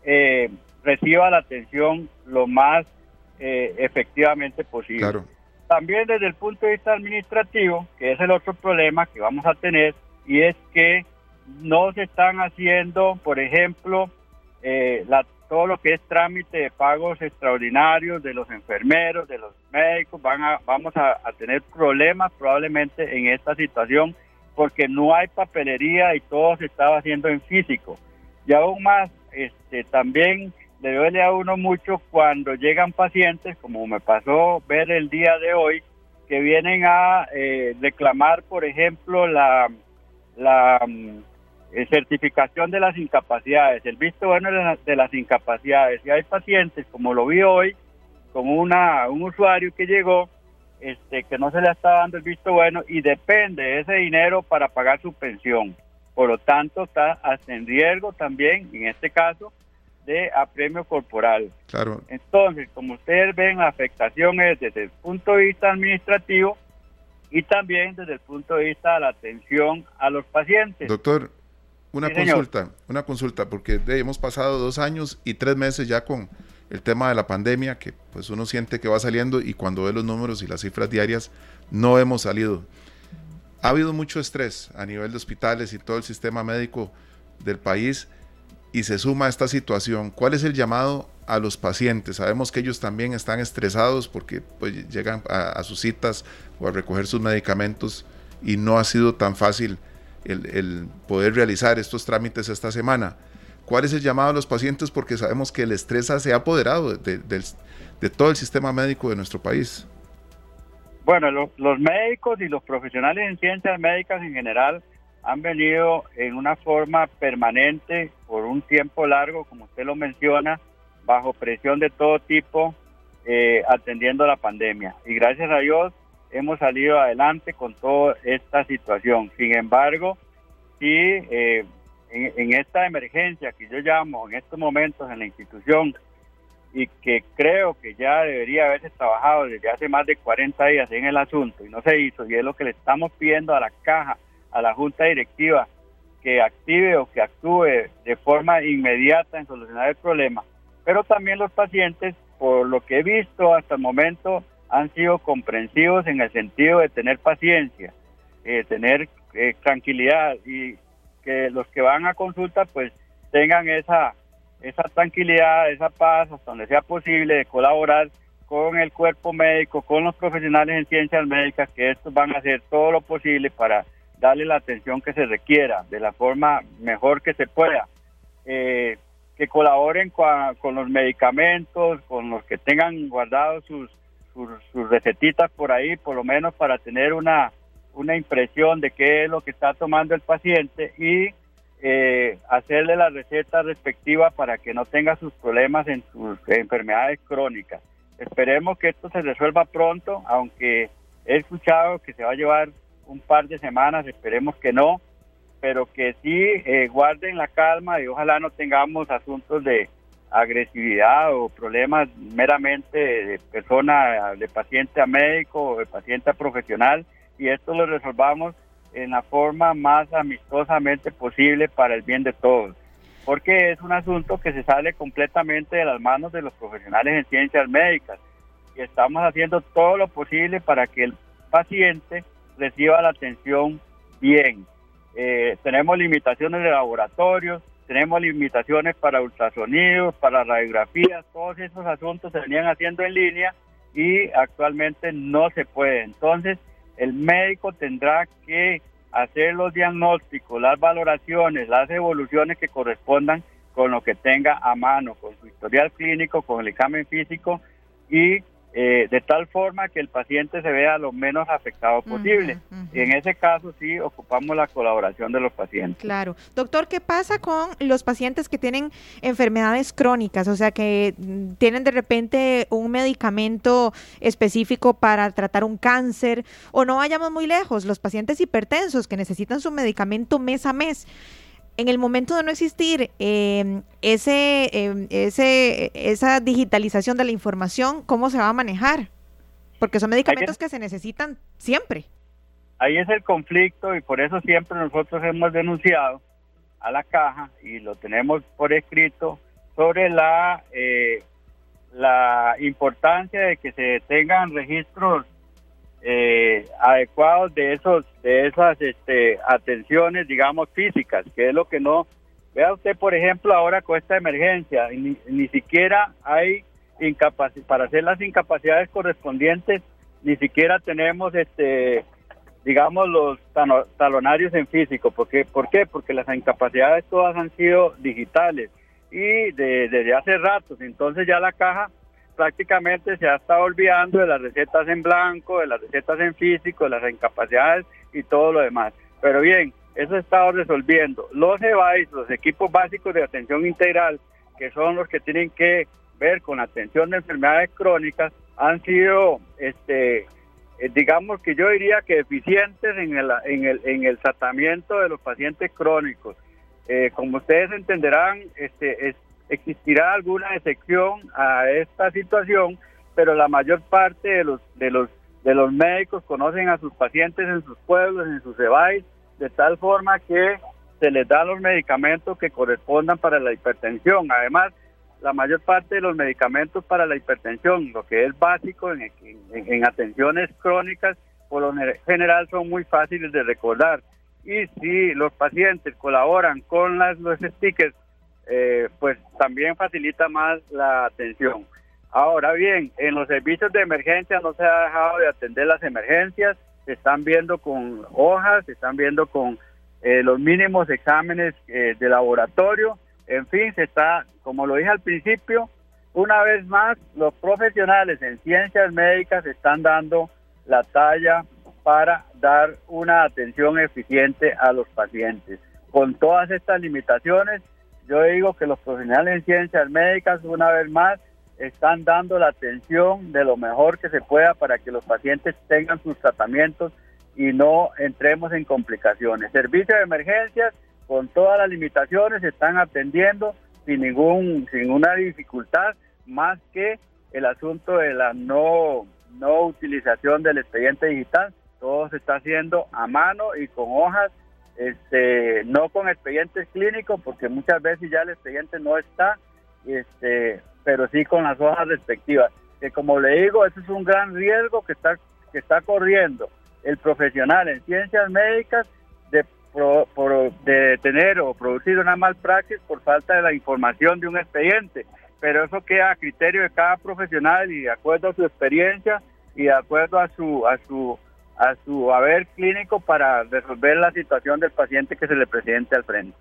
eh, reciba la atención lo más eh, efectivamente posible. También desde el punto de vista administrativo, que es el otro problema que vamos a tener, y es que no se están haciendo, por ejemplo, eh, todo lo que es trámite de pagos extraordinarios de los enfermeros, de los médicos, van a, vamos a, tener problemas probablemente en esta situación porque no hay papelería y todo se estaba haciendo en físico. Y aún más, este, también le duele a uno mucho cuando llegan pacientes, como me pasó ver el día de hoy, que vienen a eh, reclamar, por ejemplo, la la mm, eh, certificación de las incapacidades, el visto bueno de, las incapacidades. Y hay pacientes, como lo vi hoy, con una, un usuario que llegó, este, que no se le está dando el visto bueno y depende de ese dinero para pagar su pensión. Por lo tanto, está hasta en riesgo también, en este caso, de apremio corporal. Claro. Entonces, como ustedes ven, la afectación es desde el punto de vista administrativo, y también desde el punto de vista de la atención a los pacientes. Doctor, una consulta, una consulta, porque hemos pasado dos años y tres meses ya con el tema de la pandemia, que pues uno siente que va saliendo y cuando ve los números y las cifras diarias, no hemos salido. Ha habido mucho estrés a nivel de hospitales y todo el sistema médico del país y se suma a esta situación. ¿Cuál es el llamado a los pacientes. Sabemos que ellos también están estresados porque pues, llegan a, sus citas o a recoger sus medicamentos y no ha sido tan fácil el, poder realizar estos trámites esta semana. ¿Cuál es el llamado a los pacientes? Porque sabemos que el estrés se ha apoderado de, todo el sistema médico de nuestro país. Bueno, los médicos y los profesionales en ciencias médicas en general han venido en una forma permanente por un tiempo largo, como usted lo menciona, bajo presión de todo tipo, eh, atendiendo la pandemia. Y gracias a Dios hemos salido adelante con toda esta situación. Sin embargo, sí, eh, en, esta emergencia que yo llamo en estos momentos en la institución y que creo que ya debería haberse trabajado desde hace más de 40 días en el asunto y no se hizo, y es lo que le estamos pidiendo a la caja, a la junta directiva, que active o que actúe de forma inmediata en solucionar el problema, pero también los pacientes, por lo que he visto hasta el momento, han sido comprensivos en el sentido de tener paciencia, de tener eh, tranquilidad y que los que van a consulta pues tengan esa, esa tranquilidad, esa paz, donde sea posible, de colaborar con el cuerpo médico, con los profesionales en ciencias médicas, que estos van a hacer todo lo posible para darle la atención que se requiera, de la forma mejor que se pueda. Eh, que colaboren con, los medicamentos, con los que tengan guardados sus, sus, recetitas por ahí, por lo menos para tener una, una impresión de qué es lo que está tomando el paciente y eh, hacerle la receta respectiva para que no tenga sus problemas en sus enfermedades crónicas. Esperemos que esto se resuelva pronto, aunque he escuchado que se va a llevar un par de semanas, esperemos que no, pero que sí eh, guarden la calma y ojalá no tengamos asuntos de agresividad o problemas meramente de persona, de paciente a médico o de paciente a profesional y esto lo resolvamos en la forma más amistosamente posible para el bien de todos porque es un asunto que se sale completamente de las manos de los profesionales en ciencias médicas y estamos haciendo todo lo posible para que el paciente reciba la atención bien. Eh, tenemos limitaciones de laboratorios, tenemos limitaciones para ultrasonidos, para radiografías, todos esos asuntos se venían haciendo en línea y actualmente no se puede. Entonces, el médico tendrá que hacer los diagnósticos, las valoraciones, las evoluciones que correspondan con lo que tenga a mano, con su historial clínico, con el examen físico y eh, de tal forma que el paciente se vea lo menos afectado posible. Y en ese caso sí ocupamos la colaboración de los pacientes. Claro. Doctor, ¿qué pasa con los pacientes que tienen enfermedades crónicas? O sea, que mm, tienen de repente un medicamento específico para tratar un cáncer o no vayamos muy lejos, los pacientes hipertensos que necesitan su medicamento mes a mes en el momento de no existir ese, em, ese, esa digitalización de la información, ¿cómo se va a manejar? Porque son medicamentos que se necesitan siempre. Ahí es el conflicto y por eso siempre nosotros hemos denunciado a la caja y lo tenemos por escrito sobre la, eh, la importancia de que se tengan registros eh, adecuados de esos de esas este, atenciones digamos físicas que es lo que no vea usted por ejemplo ahora con esta emergencia ni, ni siquiera hay para hacer las incapacidades correspondientes ni siquiera tenemos este digamos los talonarios en físico. Porque por qué porque las incapacidades todas han sido digitales y desde hace rato entonces ya la caja prácticamente se ha estado olvidando de las recetas en blanco, de las recetas en físico, de las incapacidades y todo lo demás. Pero bien, eso ha estado resolviendo. Los EVAIS, los equipos básicos de atención integral, que son los que tienen que ver con atención de enfermedades crónicas, han sido, este, eh, digamos que yo diría que eficientes en el, en el, en el tratamiento de los pacientes crónicos. Eh, como ustedes entenderán, este, es, existirá alguna excepción a esta situación, pero la mayor parte de los de los de los médicos conocen a sus pacientes en sus pueblos, en sus EVAIS, de tal forma que se les da los medicamentos que correspondan para la hipertensión. Además, la mayor parte de los medicamentos para la hipertensión, lo que es básico en, en, atenciones crónicas, por lo general son muy fáciles de recordar. Y si los pacientes colaboran con las, los stickers eh, pues también facilita más la atención. Ahora bien, en los servicios de emergencia no se ha dejado de atender las emergencias, se están viendo con hojas, se están viendo con eh, los mínimos exámenes eh, de laboratorio, en fin, se está, como lo dije al principio, una vez más, los profesionales en ciencias médicas están dando la talla para dar una atención eficiente a los pacientes. Con todas estas limitaciones, yo digo que los profesionales en ciencias médicas, una vez más, están dando la atención de lo mejor que se pueda para que los pacientes tengan sus tratamientos y no entremos en complicaciones. Servicios de emergencias, con todas las limitaciones, están atendiendo sin, ningún, sin ninguna dificultad, más que el asunto de la no, no utilización del expediente digital. Todo se está haciendo a mano y con hojas este, no con expedientes clínicos, porque muchas veces ya el expediente no está, este, pero sí con las hojas respectivas. Que como le digo, ese es un gran riesgo que está, que está corriendo el profesional en ciencias médicas de, de tener o producir una malpraxis por falta de la información de un expediente. Pero eso queda a criterio de cada profesional y de acuerdo a su experiencia y de acuerdo a su a su haber clínico para resolver la situación del paciente que se le presente al frente.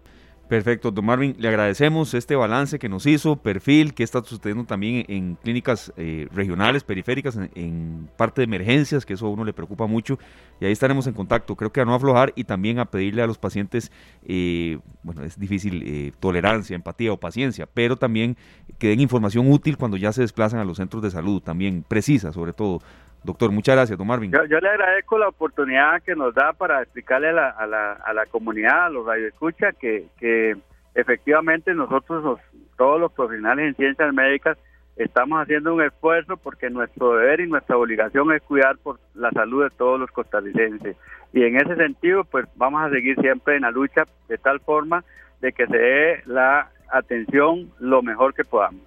Perfecto, don Marvin, le agradecemos este balance que nos hizo, perfil que está sucediendo también en clínicas eh, regionales, periféricas, en, parte de emergencias, que eso a uno le preocupa mucho, y ahí estaremos en contacto, creo que a no aflojar y también a pedirle a los pacientes, eh, bueno, es difícil, eh, tolerancia, empatía o paciencia, pero también que den información útil cuando ya se desplazan a los centros de salud, también precisa sobre todo, Doctor, muchas gracias, don Marvin. Yo, le agradezco la oportunidad que nos da para explicarle a la, a la, comunidad, a los radioescuchas, que, que efectivamente nosotros, todos los profesionales en ciencias médicas, estamos haciendo un esfuerzo porque nuestro deber y nuestra obligación es cuidar por la salud de todos los costarricenses. Y en ese sentido, pues vamos a seguir siempre en la lucha de tal forma de que se dé la atención lo mejor que podamos.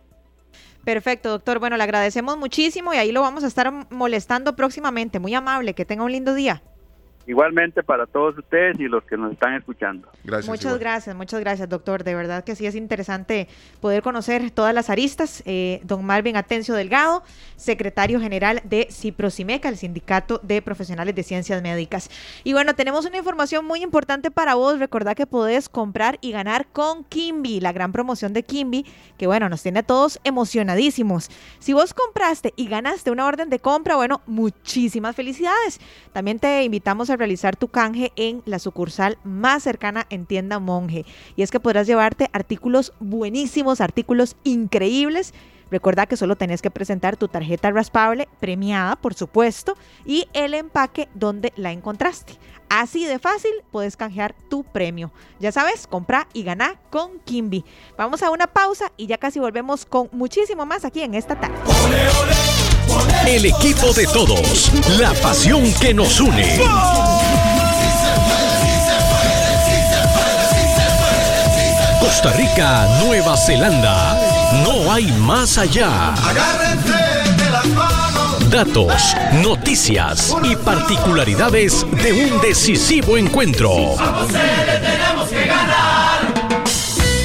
Perfecto, doctor. Bueno, le agradecemos muchísimo y ahí lo vamos a estar molestando próximamente. Muy amable, que tenga un lindo día. Igualmente para todos ustedes y los que nos están escuchando. Gracias. Muchas gracias, muchas gracias, doctor. De verdad que sí es interesante poder conocer todas las aristas. Eh, don Marvin Atencio Delgado, secretario general de CIPROCIMECA, el Sindicato de Profesionales de Ciencias Médicas. Y bueno, tenemos una información muy importante para vos. Recordad que podés comprar y ganar con Kimby, la gran promoción de Kimby, que bueno, nos tiene a todos emocionadísimos. Si vos compraste y ganaste una orden de compra, bueno, muchísimas felicidades. También te invitamos a realizar tu canje en la sucursal más cercana en tienda Monje. Y es que podrás llevarte artículos buenísimos, artículos increíbles. Recuerda que solo tenés que presentar tu tarjeta raspable, premiada por supuesto, y el empaque donde la encontraste. Así de fácil puedes canjear tu premio. Ya sabes, compra y gana con Kimby. Vamos a una pausa y ya casi volvemos con muchísimo más aquí en esta tarde. El equipo de todos, la pasión que nos une. Costa Rica, Nueva Zelanda. No hay más allá. Datos, noticias y particularidades de un decisivo encuentro.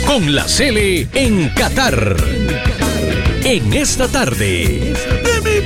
Con la Cele en Qatar. En esta tarde. ¡De mi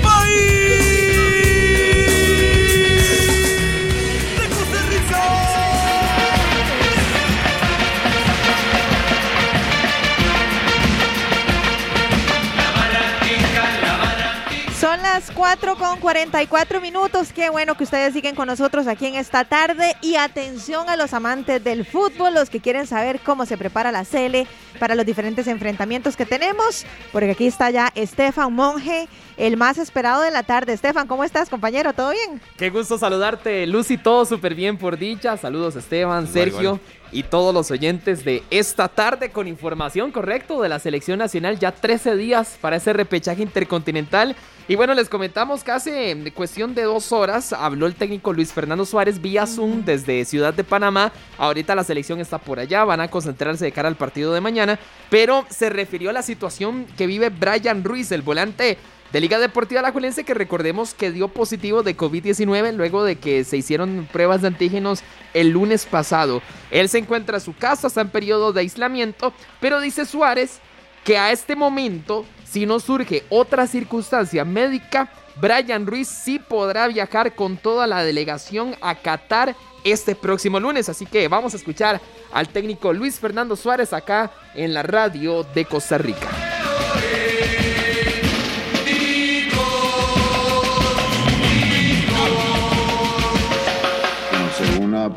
las 4 con 44 minutos. Qué bueno que ustedes siguen con nosotros aquí en esta tarde. Y atención a los amantes del fútbol, los que quieren saber cómo se prepara la Cele para los diferentes enfrentamientos que tenemos. Porque aquí está ya Estefan Monge, el más esperado de la tarde. Estefan, ¿cómo estás, compañero? ¿Todo bien? Qué gusto saludarte, Lucy. Todo súper bien por dicha. Saludos, Esteban, Sergio. Y todos los oyentes de esta tarde con información correcto de la selección nacional. Ya 13 días para ese repechaje intercontinental. Y bueno, les comentamos que hace cuestión de dos horas habló el técnico Luis Fernando Suárez vía Zoom desde Ciudad de Panamá. Ahorita la selección está por allá, van a concentrarse de cara al partido de mañana. Pero se refirió a la situación que vive Brian Ruiz, el volante de Liga Deportiva Alajuelense que recordemos que dio positivo de COVID-19 luego de que se hicieron pruebas de antígenos el lunes pasado. Él se encuentra en su casa, está en periodo de aislamiento, pero dice Suárez que a este momento, si no surge otra circunstancia médica, Brian Ruiz sí podrá viajar con toda la delegación a Qatar este próximo lunes. Así que vamos a escuchar al técnico Luis Fernando Suárez acá en la radio de Costa Rica.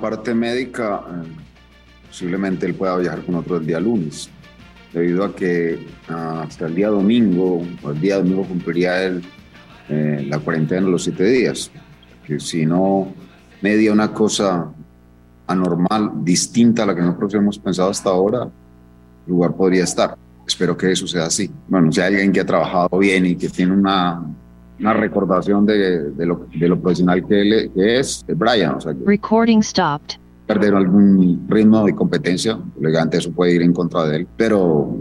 Parte médica, eh, posiblemente él pueda viajar con otro el día lunes, debido a que ah, hasta el día domingo, o el día domingo cumpliría él eh, la cuarentena los siete días. Que si no media una cosa anormal, distinta a la que nosotros hemos pensado hasta ahora, el lugar podría estar. Espero que eso sea así. Bueno, si hay alguien que ha trabajado bien y que tiene una, una recordación de, de, lo, de lo profesional que él que es, Brian. O sea, Recording stopped. perder algún ritmo de competencia, elegante eso puede ir en contra de él, pero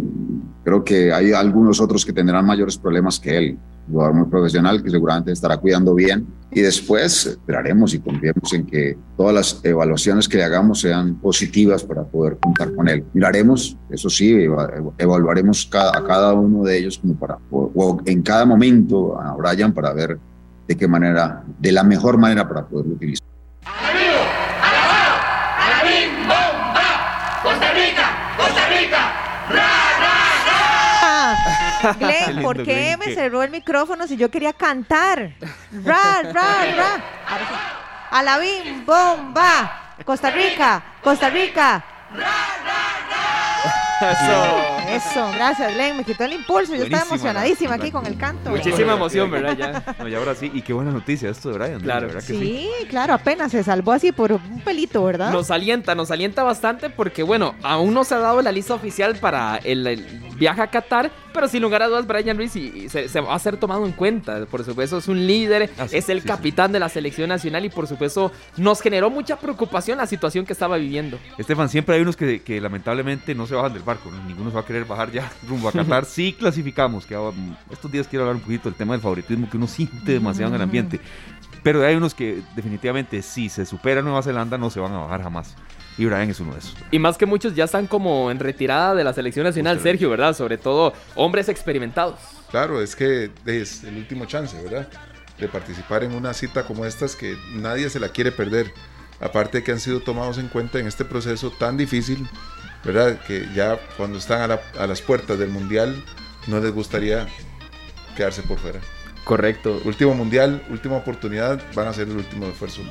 creo que hay algunos otros que tendrán mayores problemas que él jugador muy profesional que seguramente estará cuidando bien. Y después esperaremos y confiemos en que todas las evaluaciones que le hagamos sean positivas para poder contar con él. Miraremos, eso sí, evaluaremos cada, a cada uno de ellos como para, o, en cada momento a Brian para ver de qué manera, de la mejor manera para poderlo utilizar. Glenn, ¿por qué me cerró el micrófono si yo quería cantar? Ra, ra, ra. Alabim, bomba. Costa Rica, Costa Rica. Eso. Eso, gracias, Glenn. Me quitó el impulso. Yo estaba emocionadísima aquí con el canto. Muchísima emoción, ¿verdad? Ya. y ahora sí, y qué buena noticia esto de Brian. Claro, sí, claro, apenas se salvó así por un pelito, ¿verdad? Nos alienta, nos alienta bastante porque, bueno, aún no se ha dado la lista oficial para el, viaje a Qatar, pero sin lugar a dudas, Brian Ruiz y, se, va a ser tomado en cuenta. Por supuesto, es un líder, es el capitán de la selección nacional y, por supuesto, nos generó mucha preocupación la situación que estaba viviendo. Estefan, siempre hay unos que, que lamentablemente no se bajan del barco, ninguno se va a querer bajar ya rumbo a Qatar. sí clasificamos, que estos días quiero hablar un poquito del tema del favoritismo que uno siente demasiado en el ambiente. Pero hay unos que definitivamente si se supera Nueva Zelanda no se van a bajar jamás. Y Brian es uno de esos. Y más que muchos ya están como en retirada de la selección nacional, Sergio, ¿verdad? Sobre todo hombres experimentados. Claro, es que es el último chance, ¿verdad? De participar en una cita como estas que nadie se la quiere perder. Aparte que han sido tomados en cuenta en este proceso tan difícil ¿verdad? Que ya cuando están a, las puertas del Mundial no les gustaría quedarse por fuera. Correcto. Último mundial, última oportunidad, van a ser el último esfuerzo.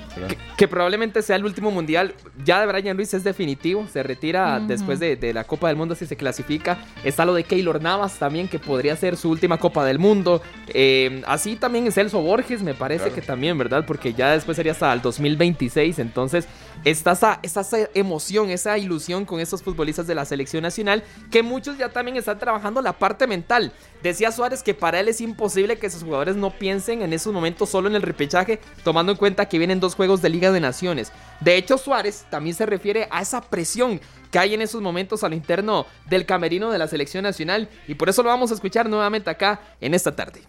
Que, probablemente sea el último mundial. Ya de Brian Luis es definitivo, se retira después de, la Copa del Mundo si se clasifica. Está lo de Keylor Navas también, que podría ser su última Copa del Mundo. Eh, así también es Celso Borges, me parece que también, ¿verdad? Porque ya después sería hasta el 2026. Entonces, está esa, esa emoción, esa ilusión con estos futbolistas de la selección nacional, que muchos ya también están trabajando la parte mental. Decía Suárez que para él es imposible que sus jugadores no piensen en esos momentos solo en el repechaje, tomando en cuenta que vienen dos juegos de Liga de Naciones. De hecho, Suárez también se refiere a esa presión que hay en esos momentos a lo interno del camerino de la selección nacional y por eso lo vamos a escuchar nuevamente acá en esta tarde.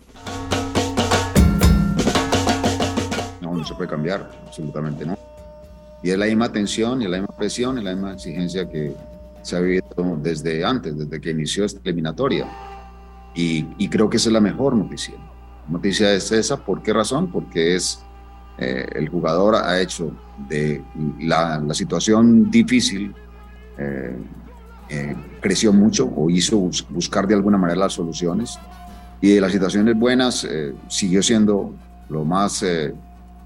No, no se puede cambiar, absolutamente no. Y es la misma tensión, y la misma presión, y la misma exigencia que se ha vivido desde antes, desde que inició esta eliminatoria. Y, creo que esa es la mejor noticia. La noticia es esa, ¿por qué razón? Porque es eh, el jugador ha hecho de la, situación difícil, eh, eh, creció mucho o hizo buscar de alguna manera las soluciones. Y de las situaciones buenas siguió siendo lo más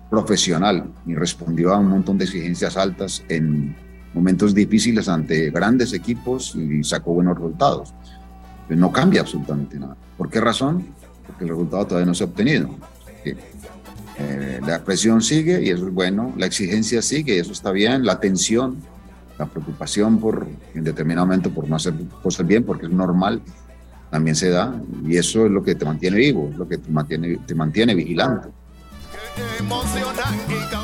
profesional y respondió a un montón de exigencias altas en momentos difíciles ante grandes equipos y sacó buenos resultados. No cambia absolutamente nada. ¿Por qué razón? Porque el resultado todavía no se ha obtenido. Eh, la presión sigue y eso es bueno, la exigencia sigue y eso está bien, la tensión, la preocupación por en determinado momento por no hacer cosas bien, porque es normal, también se da y eso es lo que te mantiene vivo, es lo que te mantiene, te mantiene vigilante.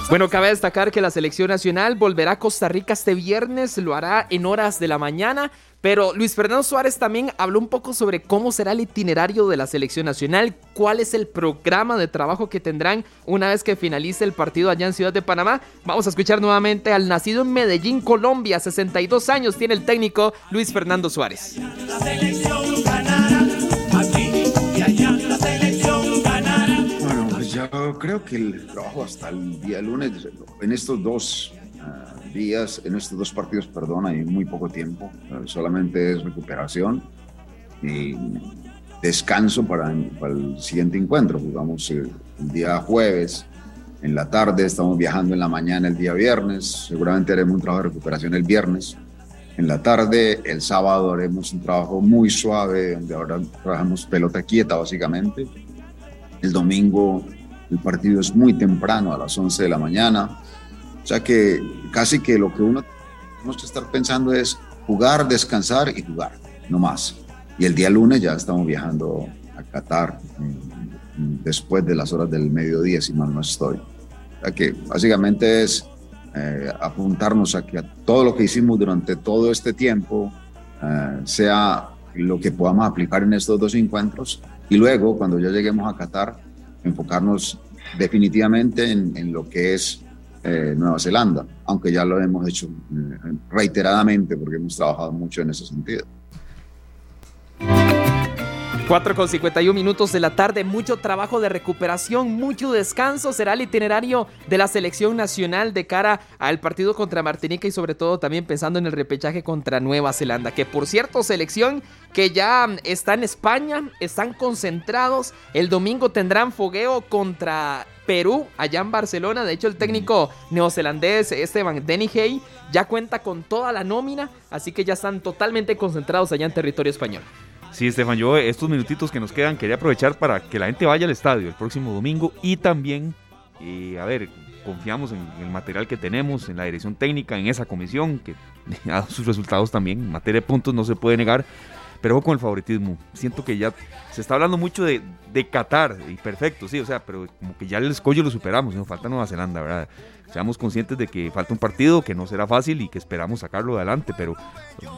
Bueno, cabe destacar que la selección nacional volverá a Costa Rica este viernes, lo hará en horas de la mañana. Pero Luis Fernando Suárez también habló un poco sobre cómo será el itinerario de la selección nacional, cuál es el programa de trabajo que tendrán una vez que finalice el partido allá en Ciudad de Panamá. Vamos a escuchar nuevamente al nacido en Medellín, Colombia, 62 años tiene el técnico Luis Fernando Suárez. Yo creo que el trabajo hasta el día lunes, en estos dos ah, días, en estos dos partidos, perdón, hay muy poco tiempo, ah, solamente es recuperación y descanso para, el siguiente encuentro. Jugamos el, día jueves, en la tarde, estamos viajando en la mañana el día viernes, seguramente haremos un trabajo de recuperación el viernes. En la tarde, el sábado haremos un trabajo muy suave, donde ahora trabajamos pelota quieta básicamente. El domingo el partido es muy temprano, a las 11 de la mañana. O sea que casi que lo que uno tiene que estar pensando es jugar, descansar y jugar, no más. Y el día lunes ya estamos viajando a Qatar después de las horas del mediodía, si mal no estoy. O sea que básicamente es eh, apuntarnos a que todo lo que hicimos durante todo este tiempo eh, sea lo que podamos aplicar en estos dos encuentros y luego cuando ya lleguemos a Qatar enfocarnos definitivamente en, lo que es eh, Nueva Zelanda, aunque ya lo hemos hecho reiteradamente porque hemos trabajado mucho en ese sentido. 4 con 51 minutos de la tarde, mucho trabajo de recuperación, mucho descanso. Será el itinerario de la selección nacional de cara al partido contra Martinica y sobre todo también pensando en el repechaje contra Nueva Zelanda. Que por cierto, selección que ya está en España, están concentrados. El domingo tendrán fogueo contra Perú, allá en Barcelona. De hecho, el técnico neozelandés Esteban Denny ya cuenta con toda la nómina, así que ya están totalmente concentrados allá en territorio español. Sí, Estefan, yo estos minutitos que nos quedan quería aprovechar para que la gente vaya al estadio el próximo domingo y también, eh, a ver, confiamos en, el material que tenemos, en la dirección técnica, en esa comisión que ha dado sus resultados también. En materia de puntos no se puede negar, pero con el favoritismo. Siento que ya se está hablando mucho de, de Qatar, y perfecto, sí, o sea, pero como que ya el escollo lo superamos, nos falta Nueva Zelanda, ¿verdad? Seamos conscientes de que falta un partido que no será fácil y que esperamos sacarlo adelante, pero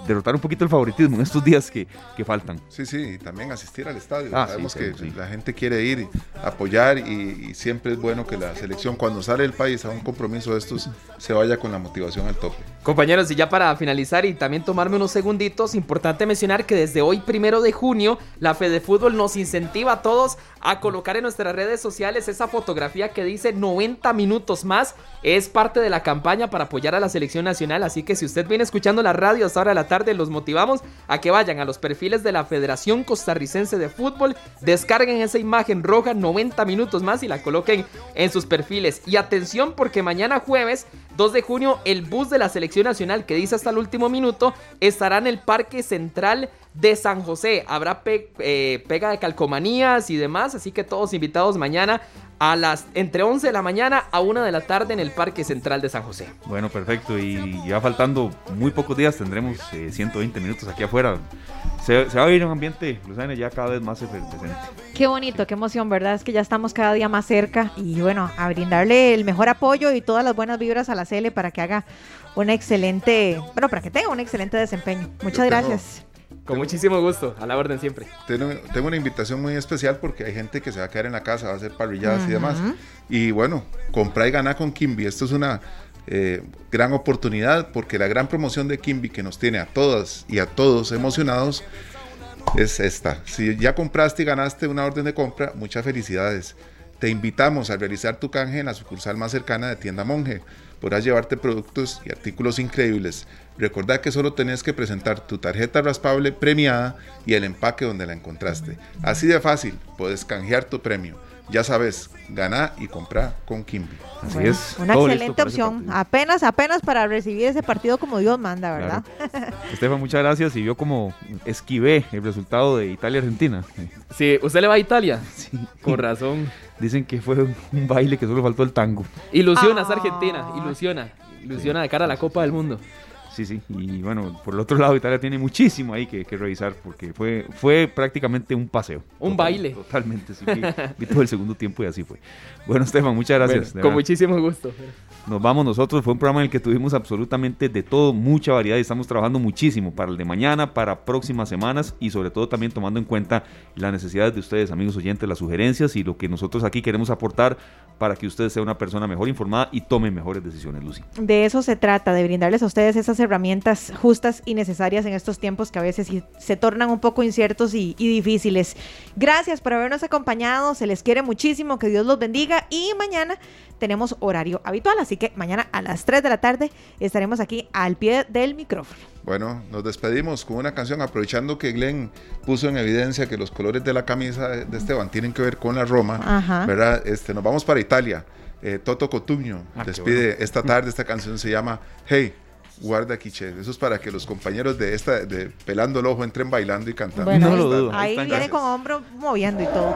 derrotar un poquito el favoritismo en estos días que, que faltan. Sí, sí, y también asistir al estadio. Ah, Sabemos que la gente quiere ir, apoyar y, siempre es bueno que la selección cuando sale del país a un compromiso de estos se vaya con la motivación al tope. Compañeros, y ya para finalizar y también tomarme unos segunditos, importante mencionar que desde hoy primero de junio la Fede Fútbol nos incentiva a todos a colocar en nuestras redes sociales esa fotografía que dice 90 minutos más. Es parte de la campaña para apoyar a la selección nacional. Así que si usted viene escuchando la radio hasta ahora de la tarde, los motivamos a que vayan a los perfiles de la Federación Costarricense de Fútbol, descarguen esa imagen roja 90 minutos más y la coloquen en sus perfiles. Y atención porque mañana jueves 2 de junio el bus de la selección nacional que dice hasta el último minuto estará en el Parque Central de San José. Habrá eh, pega de calcomanías y demás, así que todos invitados mañana a las entre 11 de la mañana a 1 de la tarde en el Parque Central de San José. Bueno, perfecto. Y ya faltando muy pocos días tendremos 120 eh, minutos aquí afuera. Se, va a vivir un ambiente, Luzana, ya cada vez más efervescente. Qué bonito, qué emoción, ¿verdad? Es que ya estamos cada día más cerca y bueno, a brindarle el mejor apoyo y todas las buenas vibras a la CL para que haga un excelente, bueno, para que tenga un excelente desempeño. Muchas gracias. Con muchísimo gusto, a la orden siempre. Tengo, una invitación muy especial porque hay gente que se va a quedar en la casa, va a hacer parrilladas y demás. Y bueno, compra y gana con Kimby. Esto es una eh, gran oportunidad porque la gran promoción de Kimby que nos tiene a todas y a todos emocionados es esta. Si ya compraste y ganaste una orden de compra, muchas felicidades. Te invitamos a realizar tu canje en la sucursal más cercana de Tienda Monje. Podrás llevarte productos y artículos increíbles Recordad que solo tenés que presentar tu tarjeta raspable premiada y el empaque donde la encontraste. Así de fácil, puedes canjear tu premio. Ya sabes, ganar y comprar con Kimby. Así es. Una excelente opción. Apenas, apenas para recibir ese partido como Dios manda, ¿verdad? Estefan, muchas gracias. Y yo como esquivé el resultado de Italia-Argentina. Sí, ¿usted le va a Italia? Sí. Con razón. Dicen que fue un baile que solo faltó el tango. Ilusiona ah. Argentina, ilusiona. Ilusiona de cara a la Copa del Mundo. Sí, sí. Y bueno, por el otro lado, Italia tiene muchísimo ahí que, revisar porque fue, fue prácticamente un paseo. Un baile. Totalmente, sí. Vi, todo el segundo tiempo y así fue. Bueno, Estefan, muchas gracias. con muchísimo gusto. Nos vamos nosotros. Fue un programa en el que tuvimos absolutamente de todo, mucha variedad y estamos trabajando muchísimo para el de mañana, para próximas semanas y sobre todo también tomando en cuenta las necesidades de ustedes, amigos oyentes, las sugerencias y lo que nosotros aquí queremos aportar para que usted sea una persona mejor informada y tome mejores decisiones, Lucy. De eso se trata, de brindarles a ustedes esas herramientas justas y necesarias en estos tiempos que a veces se tornan un poco inciertos y, difíciles. Gracias por habernos acompañado, se les quiere muchísimo, que Dios los bendiga y mañana tenemos horario habitual, así que mañana a las 3 de la tarde estaremos aquí al pie del micrófono. Bueno, nos despedimos con una canción aprovechando que Glenn puso en evidencia que los colores de la camisa de Esteban tienen que ver con la Roma, ¿verdad? Este, nos vamos para Italia. Eh, Toto Cotuño ah, despide esta tarde, esta canción se llama Hey, guarda quiche. Eso es para que los compañeros de esta, de Pelando el Ojo, entren bailando y cantando. ahí, viene con hombro moviendo y todo.